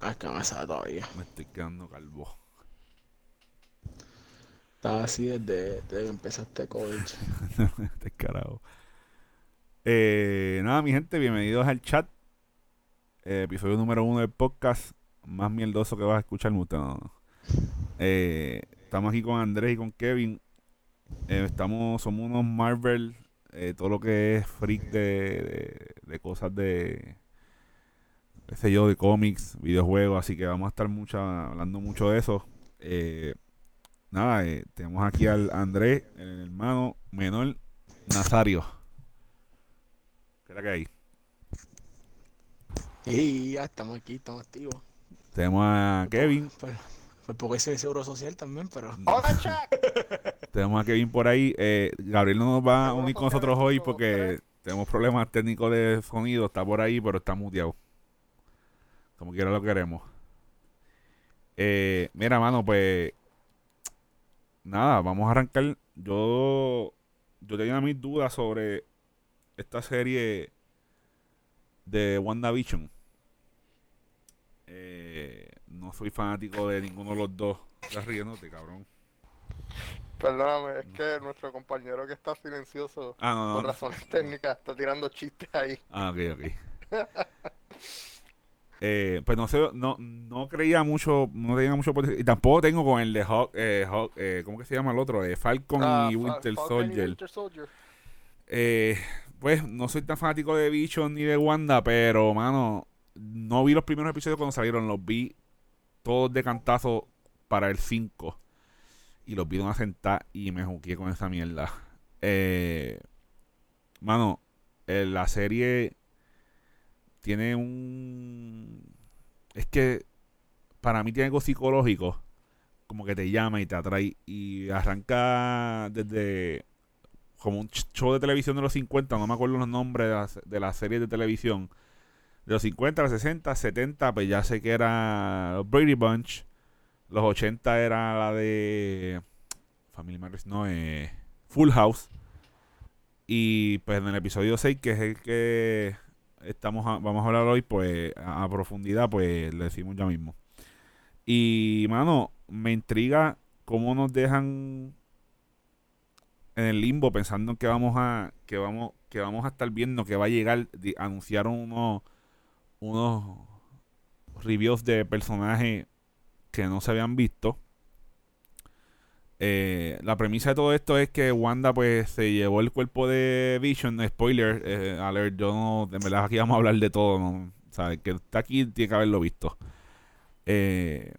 Ah, que me sabe todavía. Me estoy quedando calvo. Estaba así desde, desde que empezó este COVID. este carajo. Eh, nada, mi gente, bienvenidos al chat. Eh, episodio número uno del podcast. Más mierdoso que vas a escuchar, no. Eh, estamos aquí con Andrés y con Kevin. Eh, estamos, somos unos Marvel, todo lo que es freak de, de, de cosas de, qué sé yo, de cómics, videojuegos, así que vamos a estar mucho, hablando mucho de eso. Eh, nada, eh, tenemos aquí al Andrés, el hermano menor Nazario. ¿Qué es la que hay? Y ya estamos aquí, estamos activos. Tenemos a Kevin, Pues, pues porque ese es seguro social también, pero. Hola, Chuck. tenemos a Kevin por ahí. Eh, Gabriel no nos va a unir con nosotros hoy porque tenemos problemas técnicos de sonido. Está por ahí, pero está muteado. Como quiera lo queremos. Eh, mira, mano, pues. Nada, vamos a arrancar. Yo. Yo tenía mis dudas sobre esta serie de WandaVision. Eh, no soy fanático de ninguno de los dos. Estás riéndote, cabrón. Perdóname, es que nuestro compañero que está silencioso Ah, no, por no. razones técnicas está tirando chistes ahí. Ah, ok, ok. Eh, pues no sé, no, no creía mucho, no tenía mucho potencial. Y tampoco tengo con el de Hawk, eh, Hawk, eh, ¿cómo que se llama el otro? Eh, Falcon Ah, y Fa- Winter Falcon y Soldier. Winter Soldier. Pues no soy tan fanático de Vision ni de Wanda, pero mano, no vi los primeros episodios cuando salieron, los vi todos de cantazo para el 5. Y los vi de una sentada y me juqué con esa mierda. Mano, la serie tiene un... Es que para mí tiene algo psicológico. Como que te llama y te atrae. Y arranca desde como un show de televisión de los 50, no me acuerdo los nombres de las, de las series de televisión. De los 50, los 60, 70, pues ya sé que era Brady Bunch. Los 80 era la de Family Matters, no, eh, Full House. Y pues en el episodio 6, que es el que estamos a- vamos a hablar hoy, pues a, profundidad, pues le decimos ya mismo. Y mano, me intriga cómo nos dejan en el limbo pensando que vamos a que vamos que vamos a estar viendo que va a llegar di- anunciaron unos unos reviews de personajes que no se habían visto Eh, la premisa de todo esto es que Wanda pues se llevó el cuerpo de Vision spoiler eh, alert yo no de verdad aquí vamos a hablar de todo ¿no? o sea, el que está aquí tiene que haberlo visto eh,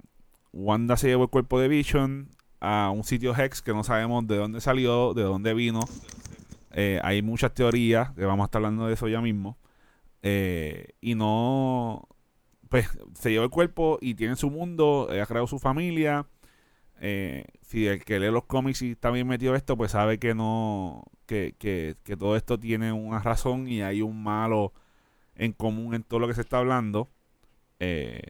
Wanda se llevó el cuerpo de Vision a un sitio Hex que no sabemos de dónde salió, de dónde vino. Eh, hay muchas teorías, que vamos a estar hablando de eso ya mismo. Y no, pues se llevó el cuerpo y tiene su mundo, ha creado su familia. Eh, si el que lee los cómics y está bien metido esto, pues sabe que no, que, que, que todo esto tiene una razón y hay un malo en común en todo lo que se está hablando. Eh,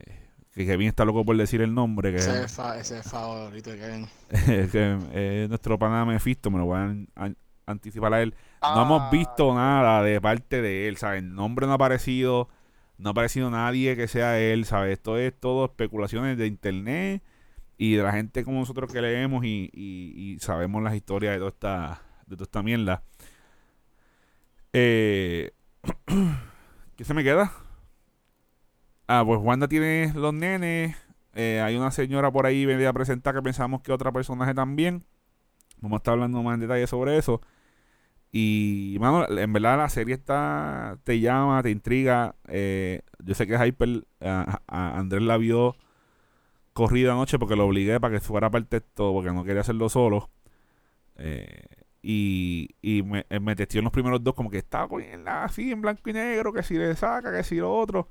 que Kevin está loco por decir el nombre, que es- Ese es, ese es favorito de Kevin. que eh, nuestro pana Mephisto, me lo voy a an- an- anticipar a él. No hemos Ah, visto nada de parte de él, ¿sabes? El nombre no ha aparecido, no ha aparecido nadie que sea él, ¿sabes? Esto es todo especulaciones de internet y de la gente como nosotros que leemos y, y- sabemos las historias de toda esta, de toda esta mierda. Eh, ¿Qué se me queda? Ah, pues Wanda tiene los nenes. eh, hay una señora por ahí venida a presentar que pensamos que otra personaje también. Vamos a estar hablando más en detalle sobre eso. Y, mano, en verdad la serie está. Te llama, te intriga. eh, yo sé que Hyper. a- a Andrés la vio corrida anoche porque lo obligué para que fuera parte de esto, porque no quería hacerlo solo. Eh, y y me, eh, me testió en los primeros dos, como que estaba poniendo así en blanco y negro, que si le saca, que si lo otro.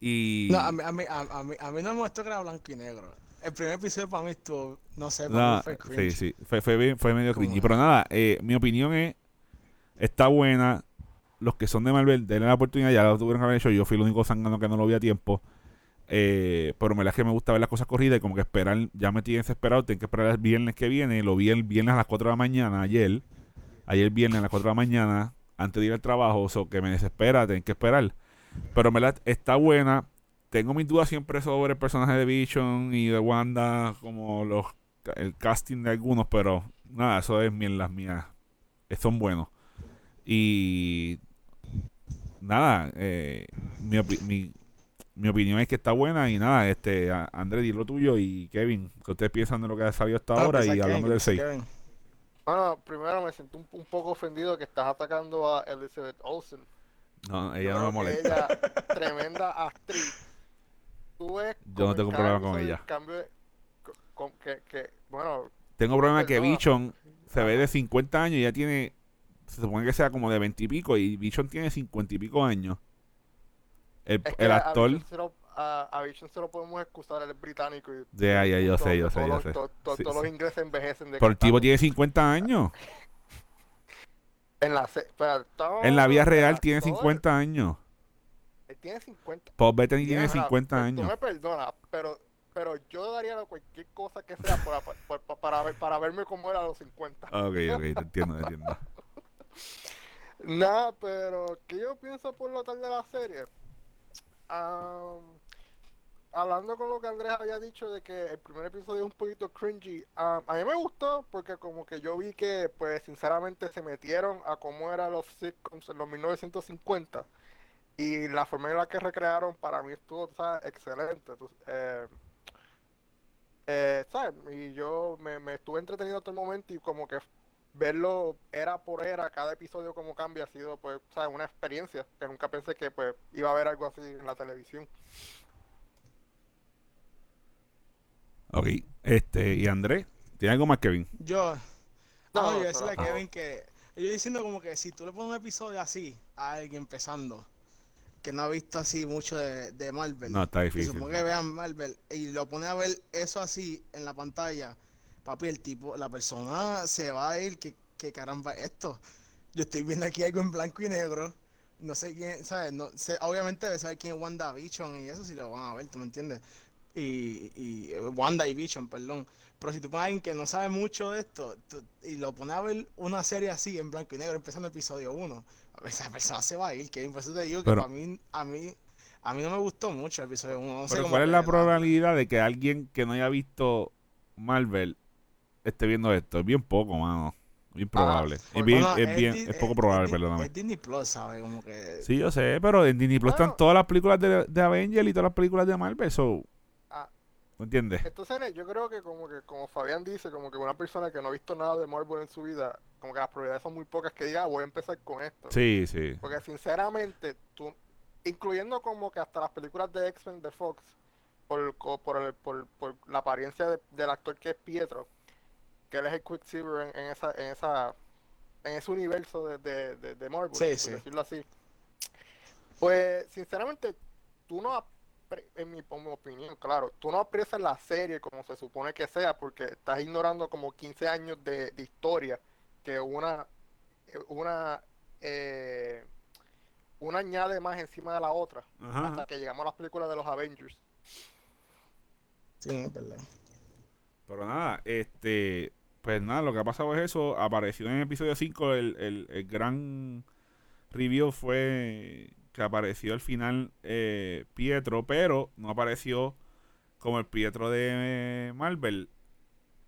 Y. No, a mí, a, mí, a, mí, a mí no me mostró que era blanco y negro. El primer episodio para mí estuvo, no sé, para No, mí fue cringe. sí, fue, fue, bien- fue medio ¿Cómo cringy. es? Pero nada, eh, mi opinión es, está buena. Los que son de Marvel, denle la oportunidad, ya lo tuvieron que haber hecho. Yo fui el único sangano que no lo vi a tiempo. Eh, pero me la que me gusta ver las cosas corridas y como que esperar, ya me tienen desesperado, tengo que esperar el viernes que viene. Lo vi el viernes a las 4 de la mañana, ayer. Ayer viernes a las 4 de la mañana, antes de ir al trabajo, o que me desespera, tengo que esperar. Pero en verdad está buena. tengo mis dudas siempre sobre el personaje de Vision y de Wanda, como los el casting de algunos, pero nada, eso es mi- las mías. Son buenos. Y nada, eh, mi, mi, mi opinión es que está buena y nada, este a- André, di lo tuyo y Kevin, que ustedes piensan de lo que ha salido hasta Ah, ahora y hablando del 6. Kevin. Bueno, primero me siento un, un poco ofendido que estás atacando a Elizabeth Olsen. No, Yo ella no me molesta. Ella, tremenda actriz. Tú ves Yo no tengo problema con ella. el Cambio de- co- con que, que, bueno, Tengo problema que. Bichon se ve de 50 años y ya tiene. Se supone que sea como de 20 y pico y Bichon tiene 50 y pico años. El, es que el a actor. Vision se lo, a, Vision se lo podemos excusar, él es británico y Ya, ya, yo sé, yo sé, yo sé. Sí, todos sí. los ingleses envejecen de Pero el tipo tiene 50 años. En la, todo- En la vida real tiene todo- 50 años. Él tiene 50. Paul Bettany tiene Mira, 50 tú- Tú años. me perdonas, pero, pero yo daría cualquier cosa que sea para, para, para, para ver- para verme como era a los 50. Ok, ok, te entiendo, te entiendo. Nada, pero ¿qué yo pienso por lo tal de la serie? Hablando con lo que Andrés había dicho de que el primer episodio es un poquito cringy, a mí me gustó porque como que yo vi que pues sinceramente se metieron a cómo eran los sitcoms en los 1950 y la forma en la que recrearon para mí estuvo excelente. eh, eh, ¿sabes? Y yo me, me estuve entretenido hasta el momento y como que verlo era por era, cada episodio como cambia, ha sido pues, ¿sabes? una experiencia que nunca pensé que pues iba a haber algo así en la televisión. Ok, este, y Andrés, ¿tiene algo más, Kevin? Yo. No, No, yo no, decirle a no. Kevin que. Yo diciendo como que si tú le pones un episodio así a alguien empezando, que no ha visto así mucho de, de Marvel, No, está difícil. supone que vean Marvel, y lo pone a ver eso así en la pantalla, papi, el tipo, la persona se va a ir, que, que caramba es esto. Yo estoy viendo aquí algo en blanco y negro. No sé quién, ¿sabes? No sé, obviamente debe saber quién es Wanda Vision y eso si lo van a ver, ¿tú me entiendes? Y, y eh, Wanda y Vision, perdón. Pero si tú pones a alguien que no sabe mucho de esto tú- y lo pones a ver una serie así en blanco y negro empezando el episodio 1, esa persona se va a ir, que por eso te digo que Pero- para mí, a mí, a mí no me gustó mucho el episodio 1. No sé Pero ¿cuál es la probabilidad de que alguien que no haya visto Marvel esté viendo esto? Es bien poco, mano. Bien probable. pues, es bien, es bien, Di- es poco probable, perdóname. Es Disney Plus, ¿sabes? Como que... Sí, yo sé, pero en Disney Plus están todas las películas de, de Avengers y todas las películas de Marvel, so, Ah, ¿me entiendes? entonces yo creo que como que como Fabián dice, como que una persona que no ha visto nada de Marvel en su vida, como que las probabilidades son muy pocas que diga, "Ah, voy a empezar con esto. Sí, sí. Porque sinceramente, tú, incluyendo como que hasta las películas de X-Men de Fox, por, por, el- por, por la apariencia de- del actor que es Pietro, que él es el Quicksilver en, en esa, en esa, en ese universo de, de, de, de Marvel, Sí, por sí. decirlo así. Pues, sinceramente, tú no, en mi, en mi opinión, claro, tú no aprecias la serie como se supone que sea, porque estás ignorando como 15 años de, de historia que una, una, eh, una añade más encima de la otra, Ajá, hasta que llegamos a las películas de los Avengers. Sí, es verdad. Pero nada, este, pues nada, lo que ha pasado es eso. Apareció en el episodio 5 el, el, el gran review fue que apareció al final eh, Pietro, pero no apareció como el Pietro de Marvel,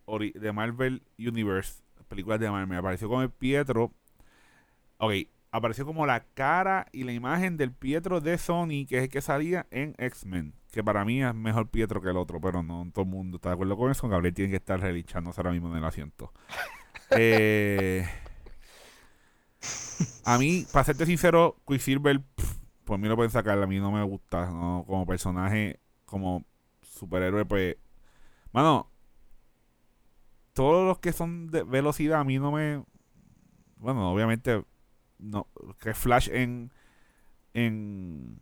ori- de Marvel Universe, películas de Marvel. Apareció como el Pietro. Ok, apareció como la cara y la imagen del Pietro de Sony, que es el que salía en X-Men. Que para mí es mejor Pietro que el otro, pero no todo el mundo está de acuerdo con eso. Gabriel tiene que estar relichándose ahora mismo en el asiento. Eh, a mí, para serte sincero, Quicksilver, pff, por mí lo pueden sacar. A mí no me gusta. ¿no? Como personaje, como superhéroe, pues. Mano, todos los que son de velocidad, a mí no me. Bueno, obviamente, no. Que Flash en. En.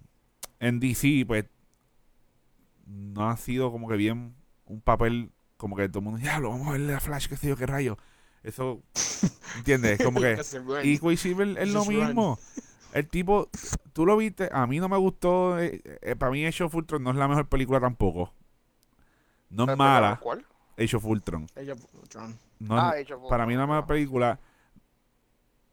En DC, pues. No ha sido como que bien un papel. Como que todo el mundo, ya lo vamos a verle a Flash, qué sé yo, qué rayo. Eso. ¿Entiendes? Como que. Y Quicksilver es lo mismo. El tipo, tú lo viste, a mí no me gustó. eh, eh, para mí, Age of Ultron no es la mejor película tampoco. No es ¿Sabes mala, ¿Cuál? Age of Ultron. Age of Ultron. No Ah, es- Age of para mí, la Ultron, mejor ah. película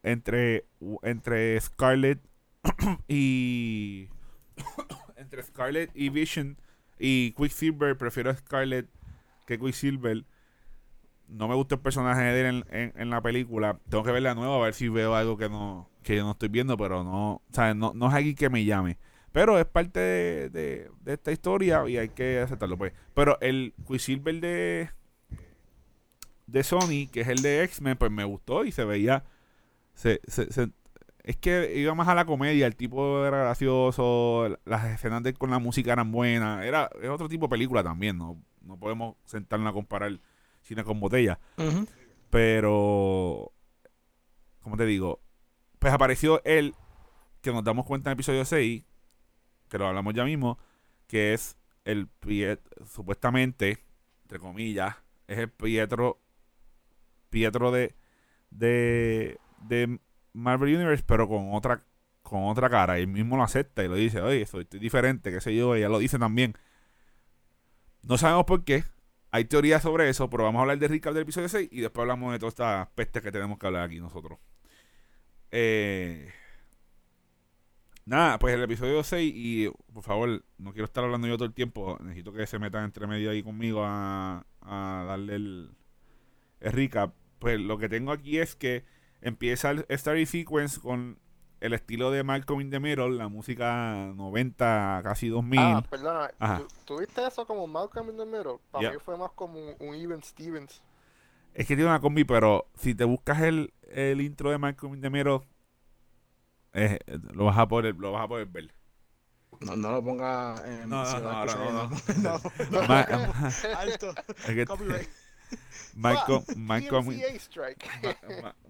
entre, entre Scarlett y. entre Scarlet y Vision y Quicksilver, prefiero a Scarlet que Quicksilver. No me gusta el personaje de él en, en- la película. Tengo que verla de nuevo a ver si veo algo que no que yo no estoy viendo, pero no, ¿sabes? No, no es aquí que me llame. Pero es parte de, de- de esta historia y hay que aceptarlo, pues. Pero el Quicksilver de de Sony, que es el de X-Men, pues me gustó y se veía se, se- se- es que iba más a la comedia, el tipo era gracioso, las escenas de con la música eran buenas, era es otro tipo de película también, no, no podemos sentarnos a comparar cine con botella, pero como te digo, pues apareció él que nos damos cuenta en el episodio 6, que lo hablamos ya mismo, que es el Piet- supuestamente, entre comillas, es el Pietro Pietro de de, de Marvel Universe, pero con otra con otra cara. Y él mismo lo acepta y lo dice, oye, soy estoy diferente, qué sé yo, ella lo dice también. No sabemos por qué. Hay teorías sobre eso, pero vamos a hablar de recap del episodio 6 y después hablamos de todas estas pestes que tenemos que hablar aquí nosotros. Eh, nada, pues el episodio 6 y por favor, no quiero estar hablando yo todo el tiempo, necesito que se metan entre medio ahí conmigo a, a darle el, el recap. Pues lo que tengo aquí es que empieza el Starry Sequence con el estilo de Malcolm in the Middle, la música 90, casi 2000. Ah, perdona. Ajá. ¿tú- ¿Tuviste eso como Malcolm in the Middle? Para Yeah. mí fue más como un, un Even Stevens. Es que tiene una combi, pero si te buscas el, el intro de Malcolm in the Middle, eh, lo, vas a poder, lo vas a poder ver. No, no lo ponga en No, no, no, no, no. Malcolm, DMCA strike. Ma- Ma-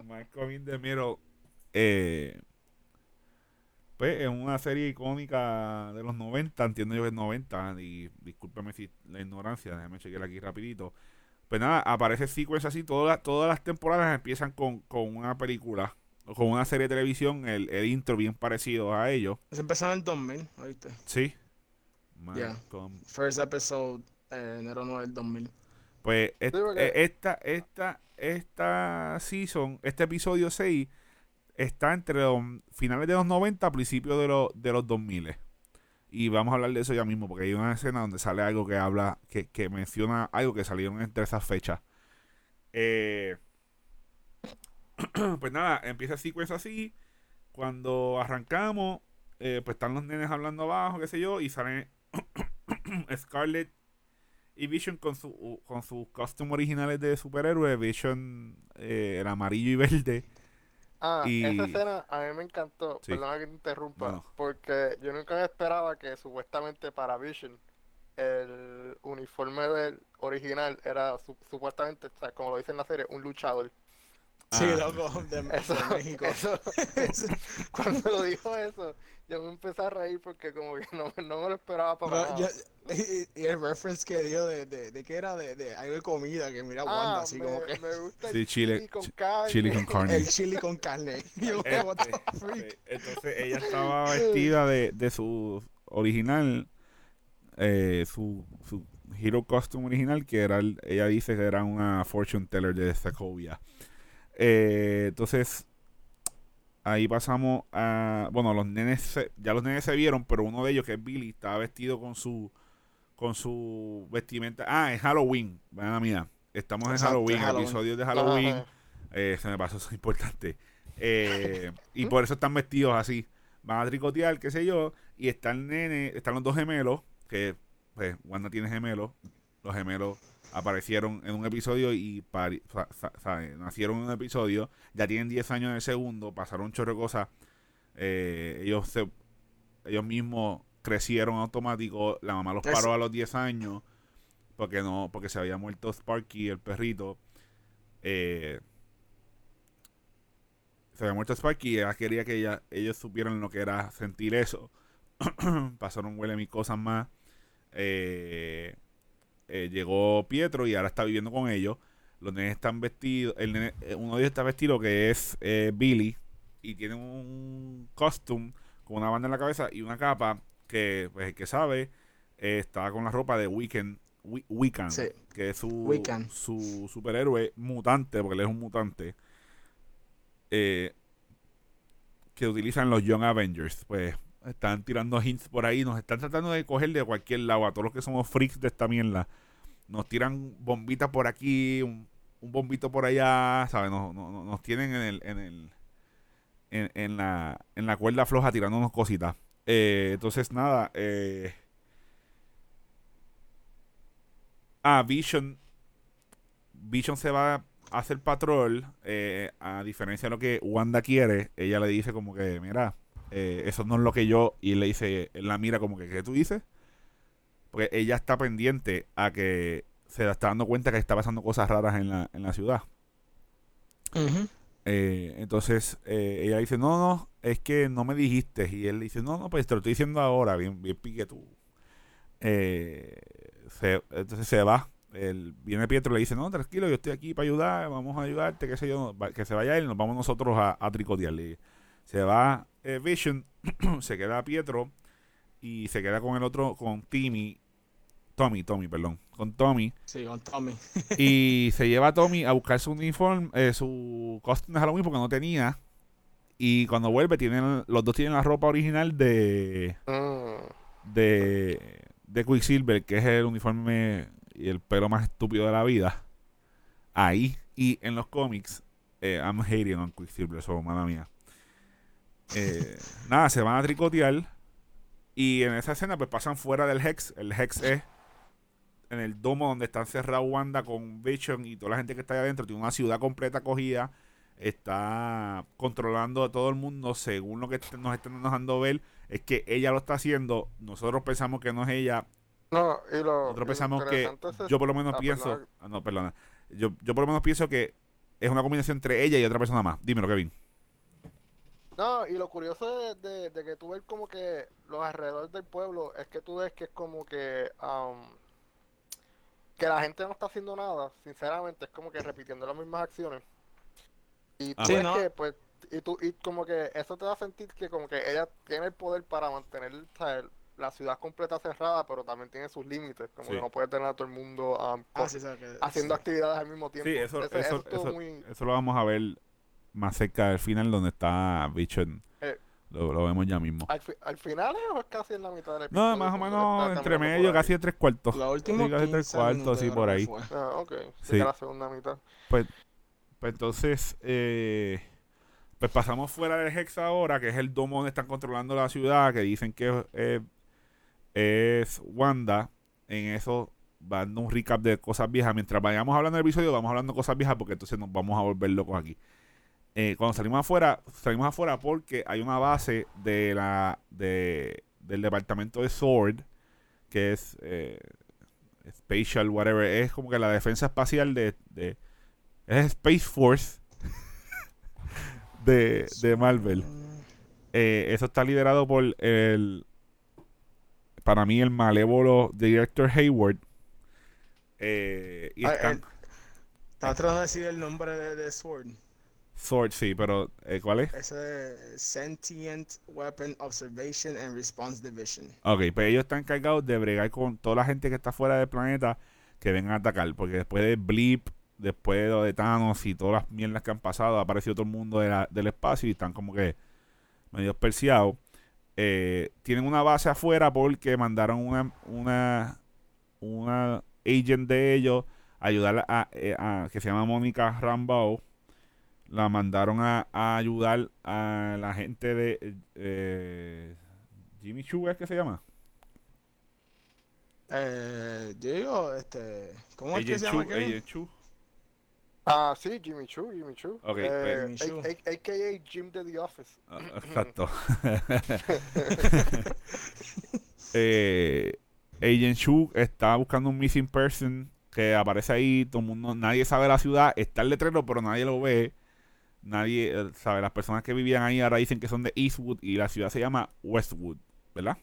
Malcolm in the Middle, eh, pues es una serie icónica de los 90, entiendo yo que es 90, y discúlpeme si la ignorancia, déjame chequear aquí rapidito. Pues nada, aparece sequence así, todas, todas las temporadas empiezan con, con una película, o con una serie de televisión, el, el intro bien parecido a ellos. Se empezó en el 2000, ¿oíste? Sí. Ya. Malcolm. First episode, eh, enero 9 del 2000. Pues eh, esta, esta, esta season, este episodio 6, está entre los finales de los 90 principios de, los de los 2000. Y vamos a hablar de eso ya mismo, porque hay una escena donde sale algo que habla, que, que menciona algo que salieron entre esas fechas. Eh, pues nada, empieza el sequence así. Cuando arrancamos, eh, pues están los nenes hablando abajo, qué sé yo, y salen Scarlett y Vision con su con sus costumes originales de superhéroe, Vision eh, el amarillo y verde. Ah, Y- esa escena a mí me encantó. Sí. Perdona que te interrumpa. Porque yo nunca esperaba que supuestamente para Vision el uniforme del original era su- supuestamente, o sea, como lo dice en la serie, un luchador. Sí, Ah. loco, de, de Eso, México. eso, cuando dijo eso, yo me empecé a reír porque como que no, no me lo esperaba para No, nada. yo- y, y el reference que dio de, de, de que era de, de algo de comida, que mira Wanda, Ah, así me, como que me gusta Sí, el chile- chili con carne. chili con carne. el chili con carne. Yo, what the Este, freak? eh, entonces ella estaba vestida de, de su original, eh, su, su hero costume original, que era, el- ella dice que era una fortune teller de Sokovia. Eh, entonces, ahí pasamos a, bueno, los nenes, se- ya los nenes se vieron, pero uno de ellos, que es Billy, estaba vestido con su, con su vestimenta. Ah, es Halloween, mala mía. Estamos en Exacto, Halloween, Halloween. episodio de Halloween. Eh, se me pasó, eso es importante. Eh, y por eso están vestidos así. Van a tricotear, qué sé yo. Y está el nene, están los dos gemelos, que pues Wanda tiene gemelos. Los gemelos aparecieron en un episodio y nacieron en un episodio. Ya tienen 10 años en el segundo, pasaron un chorro de cosas. Eh, ellos, se, ellos mismos crecieron automático. La mamá los paró a los 10 años porque no porque se había muerto Sparky, el perrito. Eh, se había muerto Sparky y ella quería que ella, ellos supieran lo que era sentir eso. Pasaron huele mil cosas más. Eh, eh, llegó Pietro y ahora está viviendo con ellos. Los nenes están vestidos. El nene- eh, uno de ellos está vestido que es eh, Billy y tiene un costume con una banda en la cabeza y una capa que, pues, el que sabe, eh, está con la ropa de Weekend, Sí. que es su, su superhéroe mutante, porque él es un mutante, eh, que utilizan los Young Avengers. Pues están tirando hints por ahí, nos están tratando de coger de cualquier lado, a todos los que somos freaks de esta mierda. Nos tiran bombitas por aquí, un, bombito por allá, ¿sabes? Nos, nos, nos tienen en el, en el en, en la, en la cuerda floja tirándonos cositas. Eh, entonces, nada, eh, Ah, Vision. Vision se va a hacer patrol. eh, a diferencia de lo que Wanda quiere, ella le dice como que, mira, eh, eso no es lo que yo. Y él le dice, él la mira como que, ¿qué tú dices? Porque ella está pendiente a que se está dando cuenta que está pasando cosas raras en la, en la ciudad. Eh, entonces eh, ella dice, no, no, es que no me dijiste. Y él dice, no, no, pues te lo estoy diciendo ahora, bien, bien pique tú. Se- entonces se va. El, viene Pietro y le dice, no, tranquilo, yo estoy aquí para ayudar, vamos a ayudarte, qué sé yo, que se vaya él, nos vamos nosotros a, a tricotearle. Se va eh, Vision, se queda Pietro y se queda con el otro, con Timmy, Tommy, Tommy, perdón, con Tommy. Sí, con Tommy. Y se lleva a Tommy a buscar su uniforme, eh, su costume de Halloween porque no tenía. Y cuando vuelve, tienen, los dos tienen la ropa original de, Mm. de, de Quicksilver, que es el uniforme y el pelo más estúpido de la vida. Ahí. Y en los cómics, eh, I'm hating on Quicksilver, eso, mala mía. Eh, nada, se van a tricotear. Y en esa escena, pues pasan fuera del Hex. El Hex es en el domo donde está encerrado Wanda con Vision y toda la gente que está ahí adentro. Tiene una ciudad completa cogida. Está controlando a todo el mundo según lo que nos están dejando ver. Es que ella lo está haciendo. Nosotros pensamos que no es ella. No, y lo, Nosotros y pensamos que. es Yo por lo menos ah, pienso. perdona. ah, no, perdona. Yo, yo por lo menos pienso que es una combinación entre ella y otra persona más. Dímelo, Kevin. No, y lo curioso de, de- de que tú ves como que los alrededores del pueblo es que tú ves que es como que am, que la gente no está haciendo nada, sinceramente, es como que repitiendo las mismas acciones. Y tú Ah. Sí, ves ¿no? que pues y tú y como que eso te da a sentir que como que ella tiene el poder para mantener ¿sabes? la ciudad completa cerrada, pero también tiene sus límites, como Sí. que no puede tener a todo el mundo am, Ah, sí, haciendo sí. actividades al mismo tiempo. Sí, eso, Ese- eso, estuvo eso, muy eso lo vamos a ver más cerca del final donde está Vision. Eh. Lo, lo vemos ya mismo. al, fi- al final o es casi en la mitad del No, episodio, más o menos entre medio, casi de tres cuartos. Los últimos Sí, casi tres 15 cuartos, sí, por ahí. Ah, ok. Sí. La segunda mitad. Pues entonces, eh, pues pasamos fuera del Hex ahora, que es el domo donde están controlando la ciudad, que dicen que eh, es Wanda. En eso va dando un recap de cosas viejas. Mientras vayamos hablando del episodio, vamos hablando de cosas viejas porque entonces nos vamos a volver locos aquí. Eh, cuando salimos afuera, salimos afuera porque hay una base de la de, del departamento de Sword, que es eh, Spatial, whatever, es como que la defensa espacial de, de es Space Force de, de Marvel. Eh, eso está liderado por el, para mí, el malévolo director Hayward. Y Ah, están, Estaba tratando de decir el nombre de, de Sword. Sword, sí, pero eh, ¿cuál es? Es Sentient Weapon Observation and Response Division. Ok, pues ellos están encargados de bregar con toda la gente que está fuera del planeta que vengan a atacar. Porque después de Blip, después de lo de Thanos y todas las mierdas que han pasado, ha aparecido todo el mundo de la- del espacio y están como que medio especiados. tienen una base afuera porque mandaron una, una, una agent de ellos a ayudar a, eh, a- que se llama Mónica Rambo. La mandaron a, a ayudar a la gente de eh, Jimmy Choo, ¿es que se llama? Eh, yo digo, este, ¿cómo es que se llama? Chu, Chu. Ah, sí, Jimmy Choo, Jimmy Choo. Ok, Eh, pues- Jimmy a- a- AKA Jim de The Office. Ah, Exacto. eh, Agent Chu está buscando un missing person que aparece ahí, todo el mundo, nadie sabe la ciudad, está el letrero, pero nadie lo ve. Nadie eh, sabe, las personas que vivían ahí ahora dicen que son de Eastwood y la ciudad se llama Westwood, ¿verdad?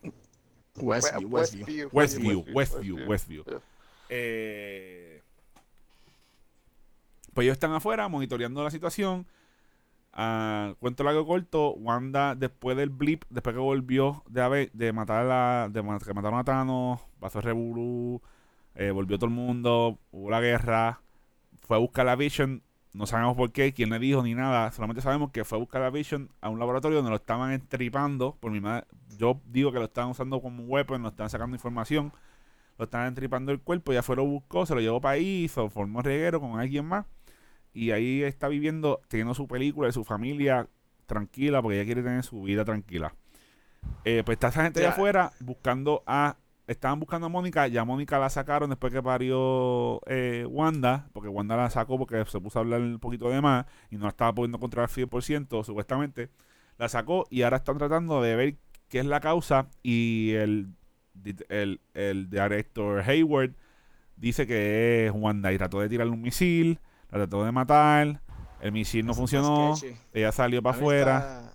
Westview, We- Westview. Westview, Westview, Westview. Eh, pues ellos están afuera monitoreando la situación. Ah, cuento largo corto, Wanda después del blip, después que volvió de, matar a la, de ma- que mataron a Thanos, pasó el revolú, eh, volvió todo el mundo, hubo la guerra, fue a buscar la Vision no sabemos por qué, quién le dijo ni nada. Solamente sabemos que fue a buscar a Vision a un laboratorio donde lo estaban entripando. Por mi madre, yo digo que lo estaban usando como un weapon, lo estaban sacando información. Lo estaban entripando el cuerpo. Ya fue, lo buscó, se lo llevó para ahí, se formó reguero con alguien más. Y ahí está viviendo, teniendo su película y su familia tranquila, porque ella quiere tener su vida tranquila. Eh, pues está esa gente allá Ya. afuera buscando a. Estaban buscando a Mónica, ya Mónica la sacaron después que parió eh, Wanda, porque Wanda la sacó porque se puso a hablar un poquito de más y no la estaba pudiendo controlar 100%, supuestamente. La sacó y ahora están tratando de ver qué es la causa y el, el, el director Hayward dice que es Wanda y trató de tirarle un misil, la trató de matar, el misil no funcionó, ella salió para afuera está-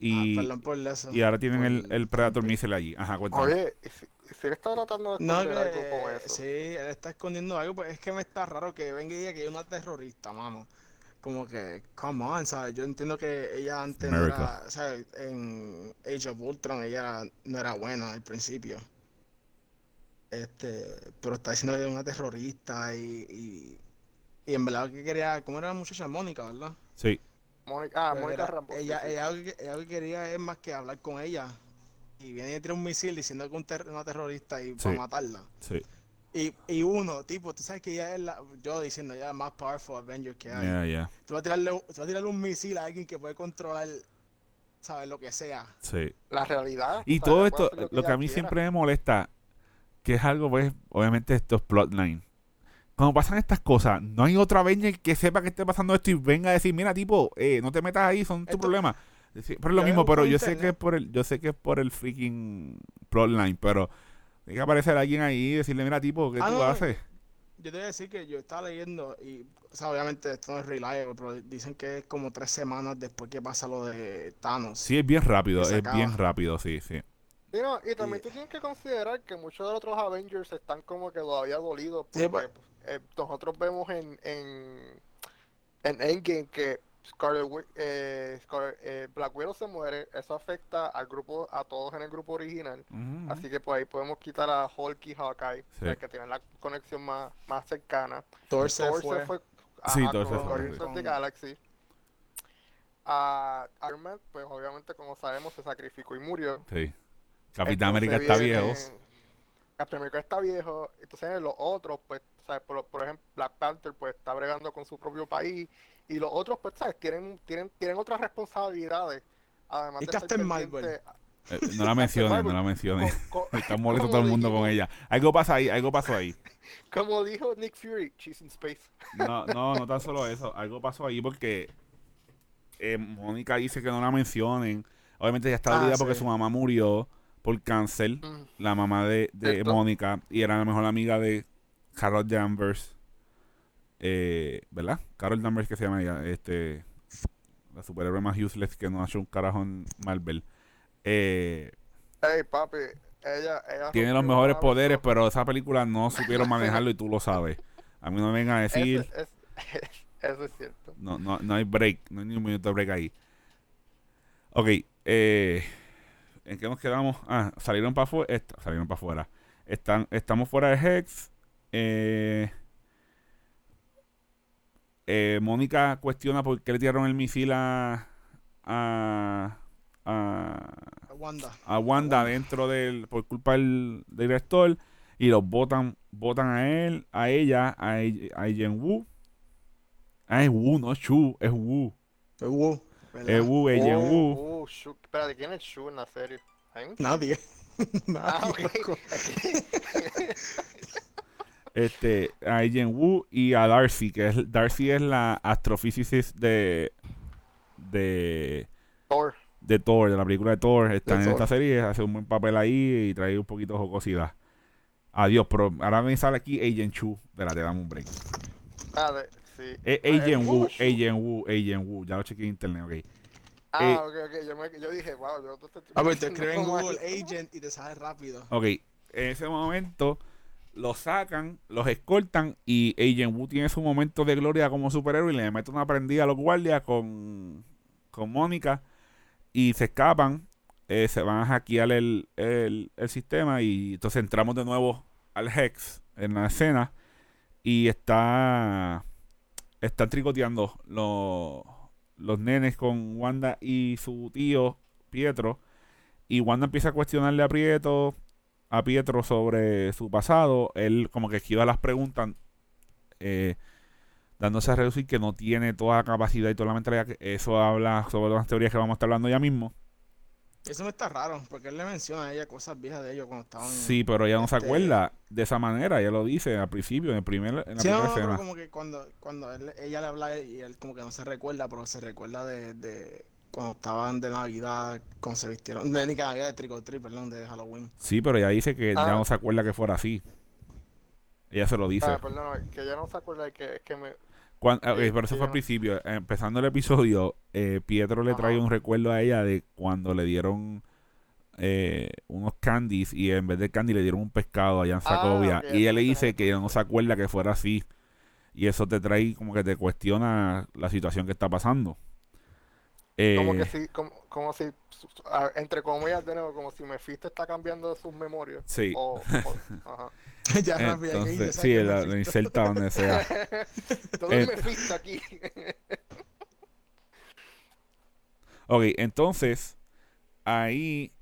y, Ah, perdón por eso. y ahora tienen el, Por- el Predator missile allí. Ajá, cuéntame. Oye, si, él está tratando de No, esconder que, algo con eso. sí, él está escondiendo algo, pues es que me está raro que venga y diga que es una terrorista, mano. Como que, come on, ¿sabes? Yo entiendo que ella antes no era, ¿sabes? En Age of Ultron ella no era buena al principio. Este, pero está diciendo que es una terrorista y, y, y en verdad que quería, ¿cómo era la muchacha? Mónica, ¿verdad? Sí, Mónica, ah, Mónica Rambo. ella, sí. ella, que, ella lo que quería es más que hablar con ella. Y viene y tira un misil diciendo que es un ter- una terrorista y Sí. para matarla. sí. Y, y uno, tipo, tú sabes que ella es la, yo diciendo, ella es la más powerful Avenger que hay. Ya, ya. Tú vas a tirarle, tú vas a tirarle un misil a alguien que puede controlar, ¿sabes? Lo que sea. Sí. La realidad. Y todo esto, lo que a mí quiera. siempre me molesta, que es algo, pues, obviamente esto es plotline. Cuando pasan estas cosas, no hay otra Avenger que sepa que esté pasando esto y venga a decir, mira, tipo, eh, no te metas ahí, son tu Esto- problema. Sí, Pero es lo mismo, pero yo sé que es por el, yo sé que es por el freaking plotline, pero tiene que aparecer alguien ahí y decirle, mira, tipo, ¿qué Ah, tú no, haces? Yo te voy a decir que yo estaba leyendo y, o sea, obviamente esto no es reliable, pero dicen que es como tres semanas después que pasa lo de Thanos. Sí, es bien rápido, es bien rápido, sí, sí. Sí, no, y también Y- tú tienes que considerar que muchos de los otros Avengers están como que todavía dolidos Sí, porque eh, nosotros vemos en, en, en Endgame que Scarlet, eh, Scarlet- eh, Black Widow se muere, eso afecta al grupo, a todos en el grupo original, Ujú. así que pues ahí podemos quitar a Hulk y Hawkeye, Sí. eh, que tienen la conexión más, más cercana. Thor se fue. fue Sí, ajá, Thor se con fue, Guardians sí. of the Galaxy. A Iron Man, pues obviamente como sabemos se sacrificó y murió. Sí. Capitán Entonces América está viejo. Capitán América está viejo. Entonces los otros, pues, ¿sabes? Por, por ejemplo, Black Panther, pues, está bregando con su propio país. Y los otros, pues, ¿sabes? Tienen, tienen, tienen otras responsabilidades. Además Y de Captain Marvel. pendiente- Eh, no la menciones, no la menciones. Está molesto todo el mundo con dijimos- ella. Algo pasa ahí, algo pasó ahí. Como dijo Nick Fury, she's in space. No, no, no tan solo eso. Algo pasó ahí porque eh, Mónica dice que no la mencionen. Obviamente ya está Ah, dolida porque sí. su mamá murió por cáncer. Mm. La mamá de, de Mónica. Y era la mejor amiga de Carol Danvers. Eh, ¿Verdad? Carol Danvers que se llama ella. Este, la superhéroe más useless que no ha hecho un carajo en Marvel. Eh, Hey, papi, ella, ella tiene los mejores poderes, pero esa película no supieron manejarlo y tú lo sabes. A mí no me vengan a decir... Eso, es, eso es cierto. No, no, no hay break, no hay ni un minuto de break ahí. Ok, eh, ¿en qué nos quedamos? Ah, salieron para afuera. salieron para afuera. Están, estamos fuera de Hex. Eh, eh, Mónica cuestiona por qué le tiraron el misil a, a, a, Wanda. a Wanda dentro del por culpa del, del director y los votan votan a él a ella a, a Wu ah es Wu no es Chu es Wu Es Wu, ¿verdad? es Wu es Jen Wu Oh, oh, Espérate, ¿quién es Shu en la serie? ¿Hay un- Nadie. Ah, Nadie, ok. este a Jen Wu y a Darcy que es Darcy es la astrophysicist de de Thor. de Thor de la película de Thor está De en Thor. esta serie hace un buen papel ahí y trae un poquito de jocosidad adiós pero ahora me sale aquí Agent Chu espérate dame un break Ah, de, sí. Eh, Ah, Agent Wu. Agent Wu, Agent Wu. Ya lo chequeé en internet, ok. Ah, eh, ok, ok. Yo, me, yo dije, wow, yo te estoy A ver, te diciendo escriben Google. Agent y te sale rápido. Ok, en ese momento los sacan, los escoltan y Agent Wu tiene su momento de gloria como superhéroe y le mete una prendida a los guardias con, con Mónica y se escapan, eh, se van a hackear el, el, el sistema y entonces entramos de nuevo al Hex en la escena y está están tricoteando los, los nenes con Wanda y su tío Pietro. Y Wanda empieza a cuestionarle a Pietro, a Pietro sobre su pasado. Él como que esquiva las preguntas, eh, dándose a reducir que no tiene toda la capacidad y toda la mentalidad. Eso habla sobre las teorías que vamos a estar hablando ya mismo. Eso me está raro, porque él le menciona a ella cosas viejas de ellos cuando estaban. Sí, pero ella no se Este- acuerda de esa manera. Ella lo dice al principio, en, el primer, en la Sí, no, primera no, pero escena. como que cuando, cuando él- ella le habla y él como que no se recuerda, pero se recuerda de, de cuando estaban de Navidad, cuando se vistieron, de ni que Navidad, de Trick or Treat, perdón, de Halloween. Sí, pero ella dice que ya Ah. no se acuerda que fuera así. Ella se lo dice. Ah, perdón, que ya no se acuerda de que me... Cuan- ah, ok, Sí, pero eso fue al principio. Empezando el episodio, eh, Pietro le trae un recuerdo a ella de cuando le dieron eh, unos candies y en vez de candy le dieron un pescado allá en Ah, Sacovia. ok, y ella le dice que ella no se acuerda que fuera así. Y eso te trae como que te cuestiona la situación que está pasando. Eh, Como que si, como, como si, entre comillas de nuevo, como si Mephisto está cambiando sus memorias. Sí. O, o- ajá. ya Entonces, ¿sabes sí, la, la inserta donde sea. Todo Eh, es Mephisto aquí. Ok, entonces, ahí